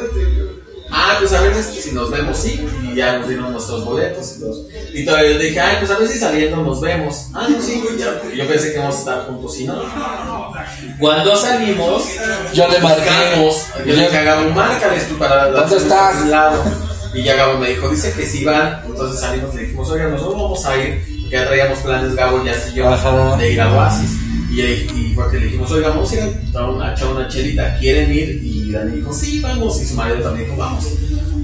[SPEAKER 3] ah, pues a ver si nos vemos, sí, y ya nos dieron nuestros boletos y todo. Y todavía yo dije, ay, pues a ver si saliendo nos vemos. Ah, no, sí, ya, yo pensé que íbamos a estar juntos y no. Cuando salimos,
[SPEAKER 5] Yo le marqué.
[SPEAKER 3] Buscamos, yo le hagamos, márcales tú para
[SPEAKER 5] ¿Dónde estás?
[SPEAKER 3] lado. Y ya Gabo me dijo, dice que si van, entonces salimos y le dijimos, oiga, nosotros vamos a ir, ya traíamos planes Gabo, ya y yo,
[SPEAKER 5] Ajá.
[SPEAKER 3] de ir a Oasis. Y, y porque le dijimos, oiga, vamos a ir a echar una chelita, ¿quieren ir? Y Dani dijo, sí, vamos. Y su marido también dijo, vamos.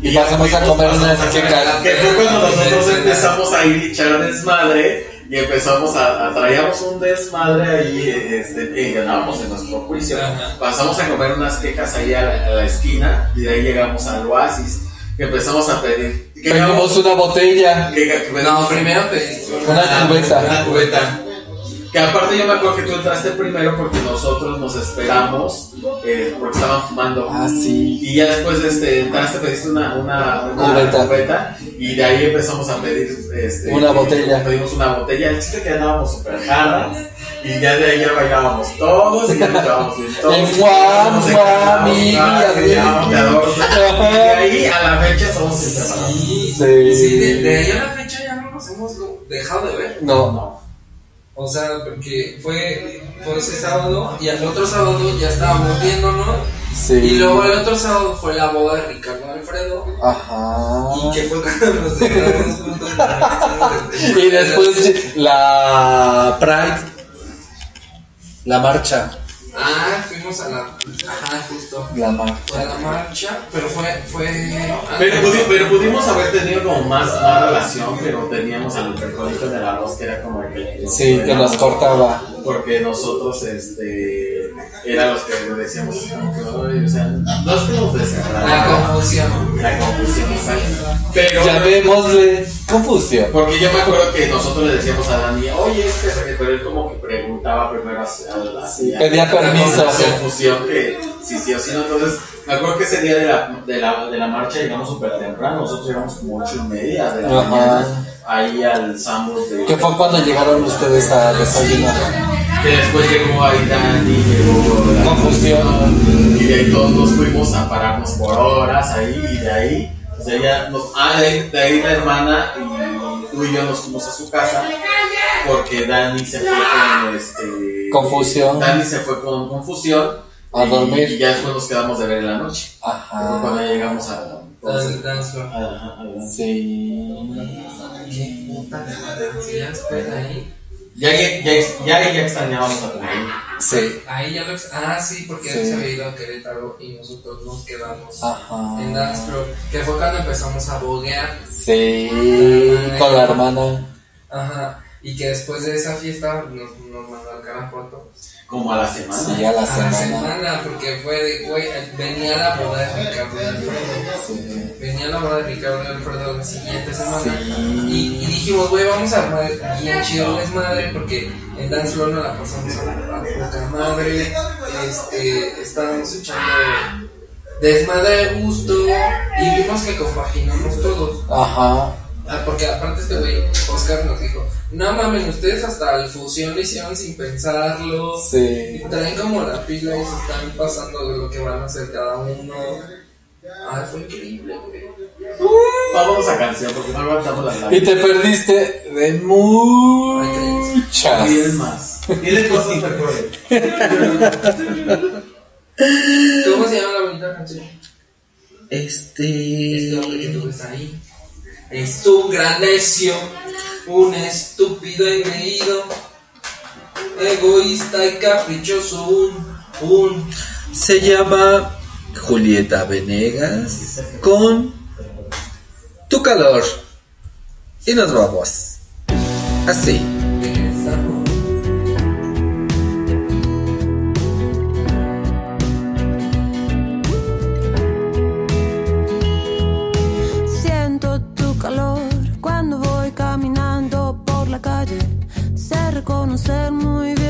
[SPEAKER 5] Y
[SPEAKER 3] ya
[SPEAKER 5] pasamos a
[SPEAKER 3] fuimos,
[SPEAKER 5] comer unas
[SPEAKER 3] a comer-
[SPEAKER 5] quecas.
[SPEAKER 3] Que fue cuando nosotros empezamos a ir y echar desmadre. Y empezamos a, a traíamos un desmadre ahí, este, y ganábamos en nuestro juicio.
[SPEAKER 2] Ajá.
[SPEAKER 3] Pasamos a comer unas quecas ahí a la, a la esquina y de ahí llegamos al oasis. Que empezamos a pedir. que
[SPEAKER 5] Pedimos una botella.
[SPEAKER 3] que- que-
[SPEAKER 2] No, primero pediste
[SPEAKER 5] Una cubeta.
[SPEAKER 3] Una cubeta. Que aparte yo me acuerdo que tú entraste primero porque nosotros nos esperamos eh, porque estaban fumando.
[SPEAKER 5] Ah, sí.
[SPEAKER 3] Y ya después este, entraste, pediste una, una, una
[SPEAKER 5] Cubeta.
[SPEAKER 3] y de ahí empezamos a pedir este,
[SPEAKER 5] Una botella.
[SPEAKER 3] Pedimos una botella. El chiste que andábamos súper jarras y ya de ahí ya bailábamos todos y ya bien todos.
[SPEAKER 5] En guam, guam.
[SPEAKER 3] Y de ahí a la fecha somos inseparables.
[SPEAKER 2] Sí,
[SPEAKER 5] Sí.
[SPEAKER 2] sí, de, de ahí a la fecha ya no nos hemos dejado de ver.
[SPEAKER 5] No.
[SPEAKER 2] O sea, porque fue, fue ese sábado y al otro sábado ya estábamos viéndonos.
[SPEAKER 5] Sí.
[SPEAKER 2] Y luego el otro sábado fue la boda de Ricardo Alfredo.
[SPEAKER 5] Ajá.
[SPEAKER 2] Y que fue cuando nos encontramos juntos.
[SPEAKER 5] Y después la Pride. La marcha.
[SPEAKER 2] Ah, fuimos a la. Ajá, justo.
[SPEAKER 5] La marcha.
[SPEAKER 2] Fue a la marcha, pero fue. fue
[SPEAKER 3] Pero, pudi- pero pudimos haber tenido como más, más relación, pero teníamos al frijolito de la voz que era como el que
[SPEAKER 5] Sí, que nos cortaba.
[SPEAKER 3] porque nosotros este eran los que decíamos como que, "Ay", o sea, no es que nos
[SPEAKER 2] La confusión.
[SPEAKER 3] la confusión exacto. pero
[SPEAKER 5] Llamémosle confusión.
[SPEAKER 3] porque yo me acuerdo que nosotros le decíamos a Dani oye es que pero él como que preguntaba primero a- así, a-
[SPEAKER 5] Pedía permiso.
[SPEAKER 3] la confusión que si sí o sí no entonces me acuerdo que ese día de la, de la, de la marcha llegamos súper temprano nosotros llegamos como ocho y media de la
[SPEAKER 5] Ajá.
[SPEAKER 3] mañana ahí al Sambos de
[SPEAKER 5] Que fue cuando llegaron ustedes a desayunar.
[SPEAKER 3] Que después llegó ahí Dani, llegó la
[SPEAKER 5] Confusión.
[SPEAKER 3] Y de ahí todos nos fuimos a pararnos por horas ahí y de ahí, pues nos, ah, de, ahí, de ahí la hermana y tú y yo nos fuimos a su casa porque Dani se fue con este...
[SPEAKER 5] Confusión.
[SPEAKER 3] Dani se fue con confusión.
[SPEAKER 5] A
[SPEAKER 3] y-
[SPEAKER 5] dormir.
[SPEAKER 3] Y ya después nos quedamos de ver en la noche. Fue cuando
[SPEAKER 5] Ajá.
[SPEAKER 3] llegamos a... Ajá, ajá.
[SPEAKER 5] Sí.
[SPEAKER 2] Qué puta ahí.
[SPEAKER 3] Ya, ya, ya, ya, ya extrañábamos a Dani.
[SPEAKER 5] Sí.
[SPEAKER 2] Ahí ya lo. Ah, sí, porque
[SPEAKER 5] Sí.
[SPEAKER 2] él se había ido a Querétaro y nosotros nos quedamos
[SPEAKER 5] Ajá.
[SPEAKER 2] en dance floor. Que fue cuando empezamos a boguear.
[SPEAKER 5] Sí. Con la hermana.
[SPEAKER 2] Ajá. Y que después de esa fiesta nos, nos mandó al carajo a todos.
[SPEAKER 3] Como a la semana.
[SPEAKER 5] Sí, a la
[SPEAKER 2] A la
[SPEAKER 5] semana.
[SPEAKER 2] porque fue de, güey, venía la boda de Ricardo y Alfredo.
[SPEAKER 5] Sí.
[SPEAKER 2] Venía la boda de Ricardo y Alfredo la siguiente semana.
[SPEAKER 5] Sí.
[SPEAKER 2] Y, y dijimos, güey, vamos a armar bien chido el desmadre porque en Dance Floor nos la pasamos a la a poca madre. Este, estábamos echando desmadre de gusto y vimos que compaginamos todos.
[SPEAKER 5] Ajá.
[SPEAKER 2] Ah, porque aparte este güey, Oscar nos dijo, no mames, ustedes hasta el fusión lo hicieron sin pensarlo.
[SPEAKER 5] Sí.
[SPEAKER 2] Y traen como la pila y se están pasando de lo que van a hacer cada uno. Ah, fue increíble, güey.
[SPEAKER 3] Vámonos a canción porque no aguantamos la
[SPEAKER 5] Y
[SPEAKER 3] lágrimas.
[SPEAKER 5] te perdiste de muchas.
[SPEAKER 3] Bien más. Dile cosas mejores.
[SPEAKER 2] ¿Cómo se llama la bonita canción?
[SPEAKER 5] Este.
[SPEAKER 2] Este hombre que tú ves ahí. Es un gran necio, un estúpido engreído, egoísta y caprichoso, un, un.
[SPEAKER 1] Se llama Julieta Venegas con Tu calor. Y nos vamos. Así.
[SPEAKER 8] Sé reconocer muy bien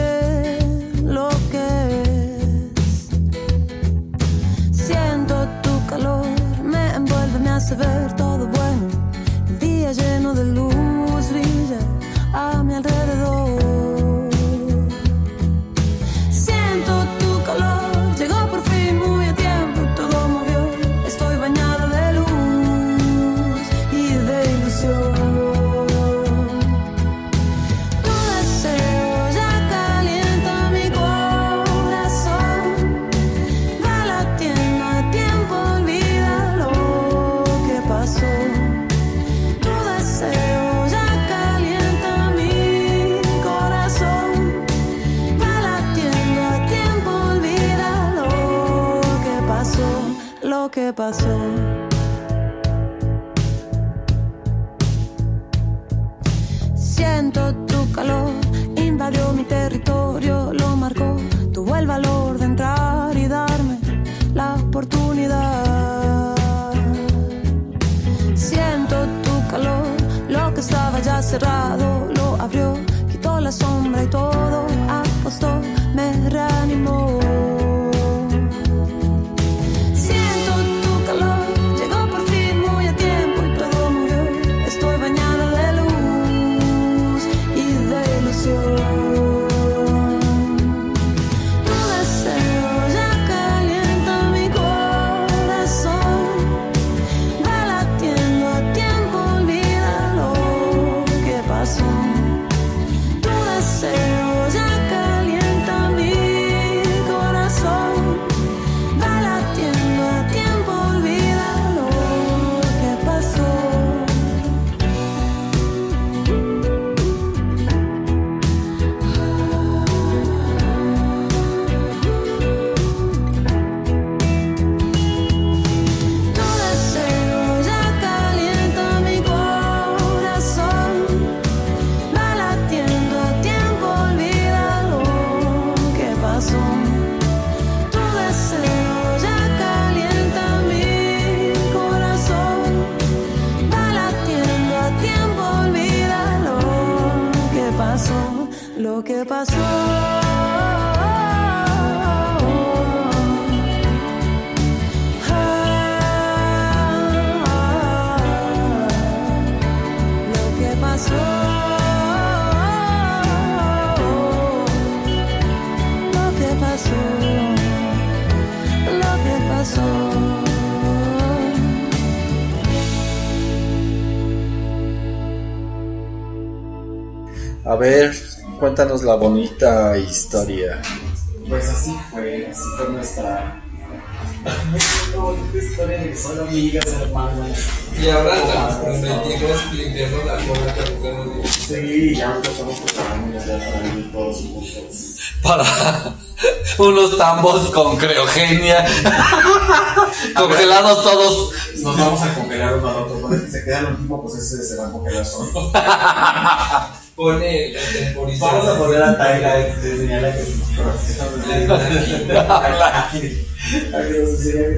[SPEAKER 8] pasó.
[SPEAKER 1] Cuéntanos la bonita historia.
[SPEAKER 3] Pues así fue, así fue nuestra. Nuestra bonita historia de que son amigas, hermanas.
[SPEAKER 2] Y ahora nos metimos limpiando la cola que.
[SPEAKER 3] Sí, ya nos estamos preparando ya para vivir todos juntos.
[SPEAKER 5] Para unos tambos con creogenia. Congelados todos.
[SPEAKER 3] Nos vamos a congelar uno al otro, porque si se queda el último, pues ese se va a congelar solo.
[SPEAKER 2] Pone el temporizador.
[SPEAKER 3] Vamos a poner a Tyla de señala que nos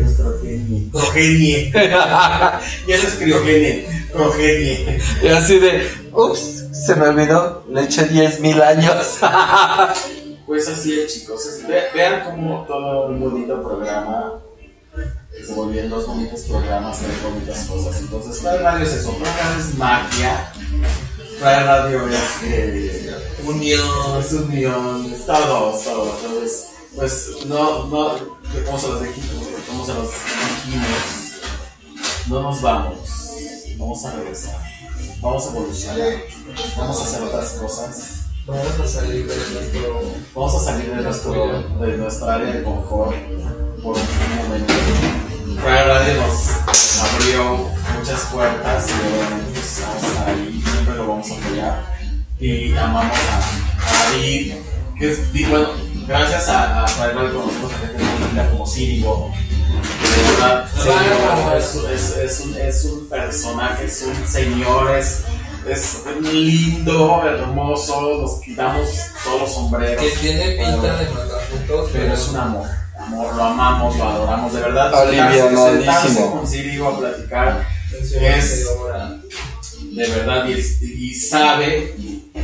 [SPEAKER 3] nos progenie. Progenie. Ya no es criogenie, progenie.
[SPEAKER 5] Y así de, ups, se me olvidó, le eché 10 mil años.
[SPEAKER 3] Pues así es, chicos. Ve- vean cómo todo un bonito programa se volvían dos bonitos programas, tres bonitas cosas. Entonces, Fray Radio es eso. Fray Radio es magia. Fray Radio es eh, unión, es unión, es todo, es todo. Entonces, pues no, no, como se los dijimos, como se los dijimos, no nos vamos. Vamos a regresar. Vamos a evolucionar. Vamos a hacer otras cosas.
[SPEAKER 2] Vamos a salir de nuestro.
[SPEAKER 3] Vamos a salir de, nuestro, de nuestra área de confort por un momento. Fray Radio nos abrió muchas puertas y pues, estamos ahí, vamos a apoyar. Y amamos a, a David, que es, bueno, gracias a, a Fray Radio conocemos a gente linda como Círigo es, es, es un, es un personaje, es un señor, es, es lindo, hermoso, nos quitamos todos los sombreros.
[SPEAKER 2] Que tiene pinta de juntos,
[SPEAKER 3] Pero es un amor. Amor, lo amamos, lo adoramos, de verdad.
[SPEAKER 5] Alivianadísimo.
[SPEAKER 3] sentarse- con Círigo a platicar, es de verdad, y, y sabe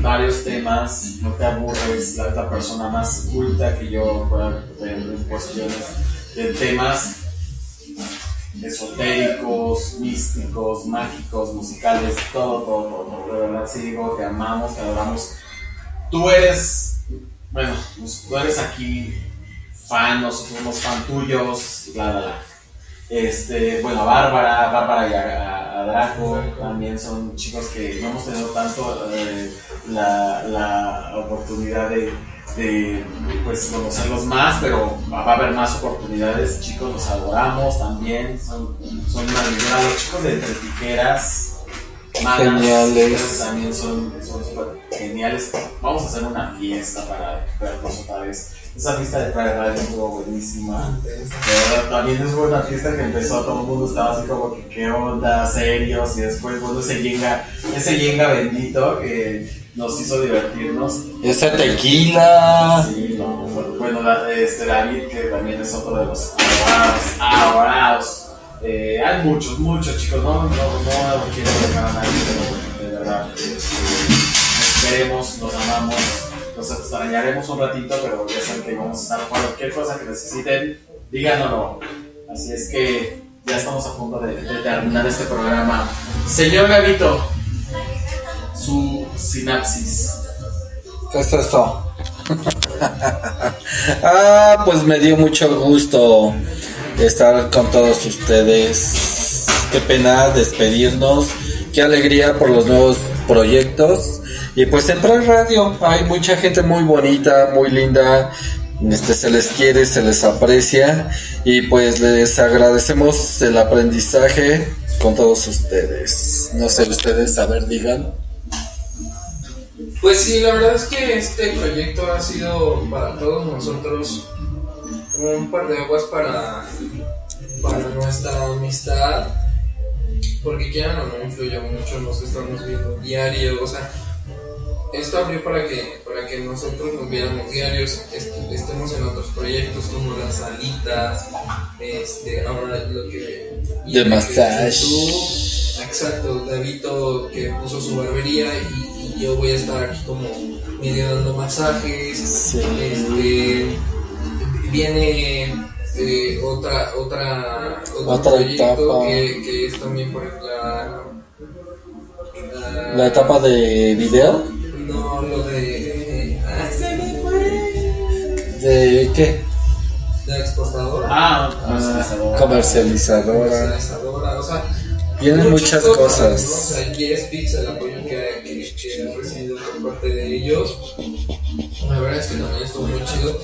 [SPEAKER 3] varios temas, no te aburres, la otra persona más culta que yo pueda en cuestiones de temas esotéricos, místicos, mágicos, musicales, todo, todo, todo. De verdad, Círigo, te amamos, te adoramos. Tú eres, bueno, pues, tú eres aquí fan, nosotros somos fan tuyos, la, la, la. Este, bueno, Bárbara, Bárbara y a, a- a Draco también son chicos que no hemos tenido tanto eh, la, la oportunidad de, de, pues, conocerlos más, pero va a haber más oportunidades. Chicos, los adoramos también, son, son. Los chicos de Entre Tijeras, manas,
[SPEAKER 5] Geniales.
[SPEAKER 3] también son son súper geniales. Vamos a hacer una fiesta para verlos otra vez. Esa fiesta de Pride Radio estuvo buenísima. De verdad, también es una fiesta que empezó, todo el mundo estaba así como que qué onda, serios, y después, bueno, ese yenga, ese yenga bendito que nos hizo divertirnos.
[SPEAKER 5] Ese tequila.
[SPEAKER 3] Sí, no, bueno, la- este David, que también es otro de los adorados, adorados. Eh, hay muchos, muchos chicos, no, no, no quiero dejar a nadie, pero de verdad, este, nos queremos, nos amamos, nos extrañaremos un ratito, pero ya saben que vamos a estar cualquier cosa que necesiten, díganoslo. Así es que ya estamos a punto de, de terminar este programa. Señor Gavito, su sinapsis.
[SPEAKER 5] ¿Qué es eso? ah, pues me dio mucho gusto estar con todos ustedes. Qué pena despedirnos. Qué alegría por los nuevos proyectos. Y pues en Pride Radio hay mucha gente muy bonita, muy linda. Este, se les quiere, se les aprecia. Y pues les agradecemos el aprendizaje con todos ustedes. No sé ustedes, a ver, digan.
[SPEAKER 2] Pues sí, la verdad es que este proyecto ha sido para todos nosotros un par de aguas para, para nuestra amistad. Porque quieran o no influyó mucho, nos estamos viendo diario, o sea, esto abrió para que, para que nosotros nos viéramos diarios, est- estemos en otros proyectos como las salitas, este, ahora lo que...
[SPEAKER 5] De
[SPEAKER 2] que
[SPEAKER 5] massage.
[SPEAKER 2] Exacto, Davito que puso su barbería y, y yo voy a estar aquí como medio dando masajes.
[SPEAKER 5] Sí.
[SPEAKER 2] Este, viene eh, otra, otra, otro
[SPEAKER 5] Otra
[SPEAKER 2] proyecto que, que es también por la, la,
[SPEAKER 5] La etapa de video.
[SPEAKER 2] No, lo de. ah, se me fue.
[SPEAKER 5] ¿De qué?
[SPEAKER 2] La exportadora.
[SPEAKER 3] Ah,
[SPEAKER 5] Ah, comercializadora.
[SPEAKER 2] comercializadora, o sea,
[SPEAKER 5] Vienen muchas cosas.
[SPEAKER 2] ¿no? O sea, GSPix, el apoyo que, que, que he recibido por parte de ellos, la verdad es que también estuvo muy chido.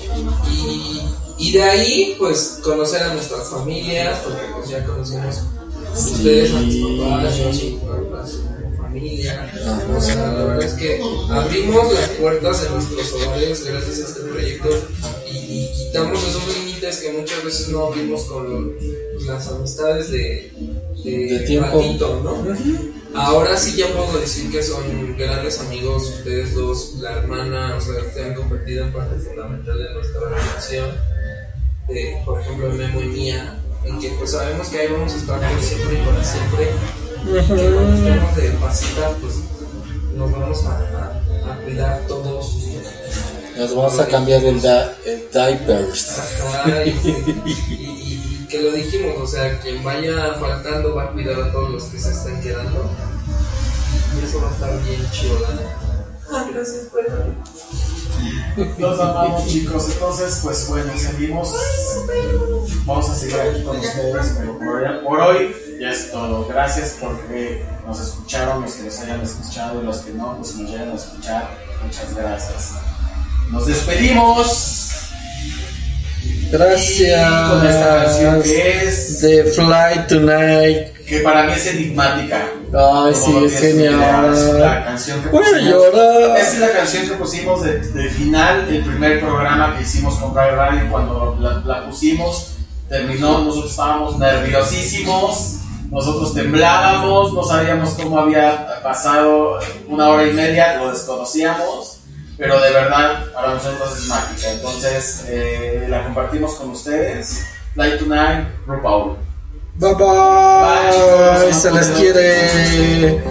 [SPEAKER 2] Y, y de ahí, pues, conocer a nuestras familias, porque pues ya conocemos ustedes a sus papás, yo a a su familia. O sea, la verdad es que abrimos las puertas de nuestros hogares gracias a este proyecto y, y quitamos esos límites que muchas veces no abrimos con las amistades de, de,
[SPEAKER 5] De tiempo.
[SPEAKER 2] ratito, ¿no? Ahora sí ya puedo decir que son grandes amigos ustedes dos, la hermana, o sea, se han convertido en parte fundamental de nuestra relación. De, por ejemplo, Memo y mía, en que pues sabemos que ahí vamos a estar por siempre y para siempre. Y que cuando estemos de pasita, pues nos vamos a, a- a cuidar todos.
[SPEAKER 5] Nos vamos a cambiar el, da- el diapers.
[SPEAKER 2] Ajá, y, y- y- y que lo dijimos, o sea, quien vaya faltando va a cuidar a todos los que se están quedando. Y eso va a estar bien chido, la Ah, gracias, perdón.
[SPEAKER 3] Los amamos chicos, entonces pues bueno, seguimos. Vamos a seguir aquí con ustedes, pero por hoy, por hoy ya es todo. Gracias porque nos escucharon, los que nos hayan escuchado y los que no, pues nos vayan a escuchar. Muchas gracias. Nos despedimos
[SPEAKER 5] Gracias.
[SPEAKER 3] con esta canción que es,
[SPEAKER 5] The Fly Tonight.
[SPEAKER 3] Que para mí es enigmática.
[SPEAKER 5] Ay, sí, es
[SPEAKER 3] es La
[SPEAKER 5] genial.
[SPEAKER 3] canción que pusimos-
[SPEAKER 5] llorar.
[SPEAKER 3] Esta es la canción que pusimos de, de final del primer programa que hicimos con Pride Radio. Cuando la, la pusimos, terminó, nosotros estábamos nerviosísimos, nosotros temblábamos, no sabíamos cómo había pasado una hora y media, lo desconocíamos. Pero de verdad, para nosotros es mágica. Entonces, eh, la compartimos con ustedes. Fly Tonight, RuPaul.
[SPEAKER 5] Bye
[SPEAKER 3] Bye,
[SPEAKER 5] bye. Se les quiere.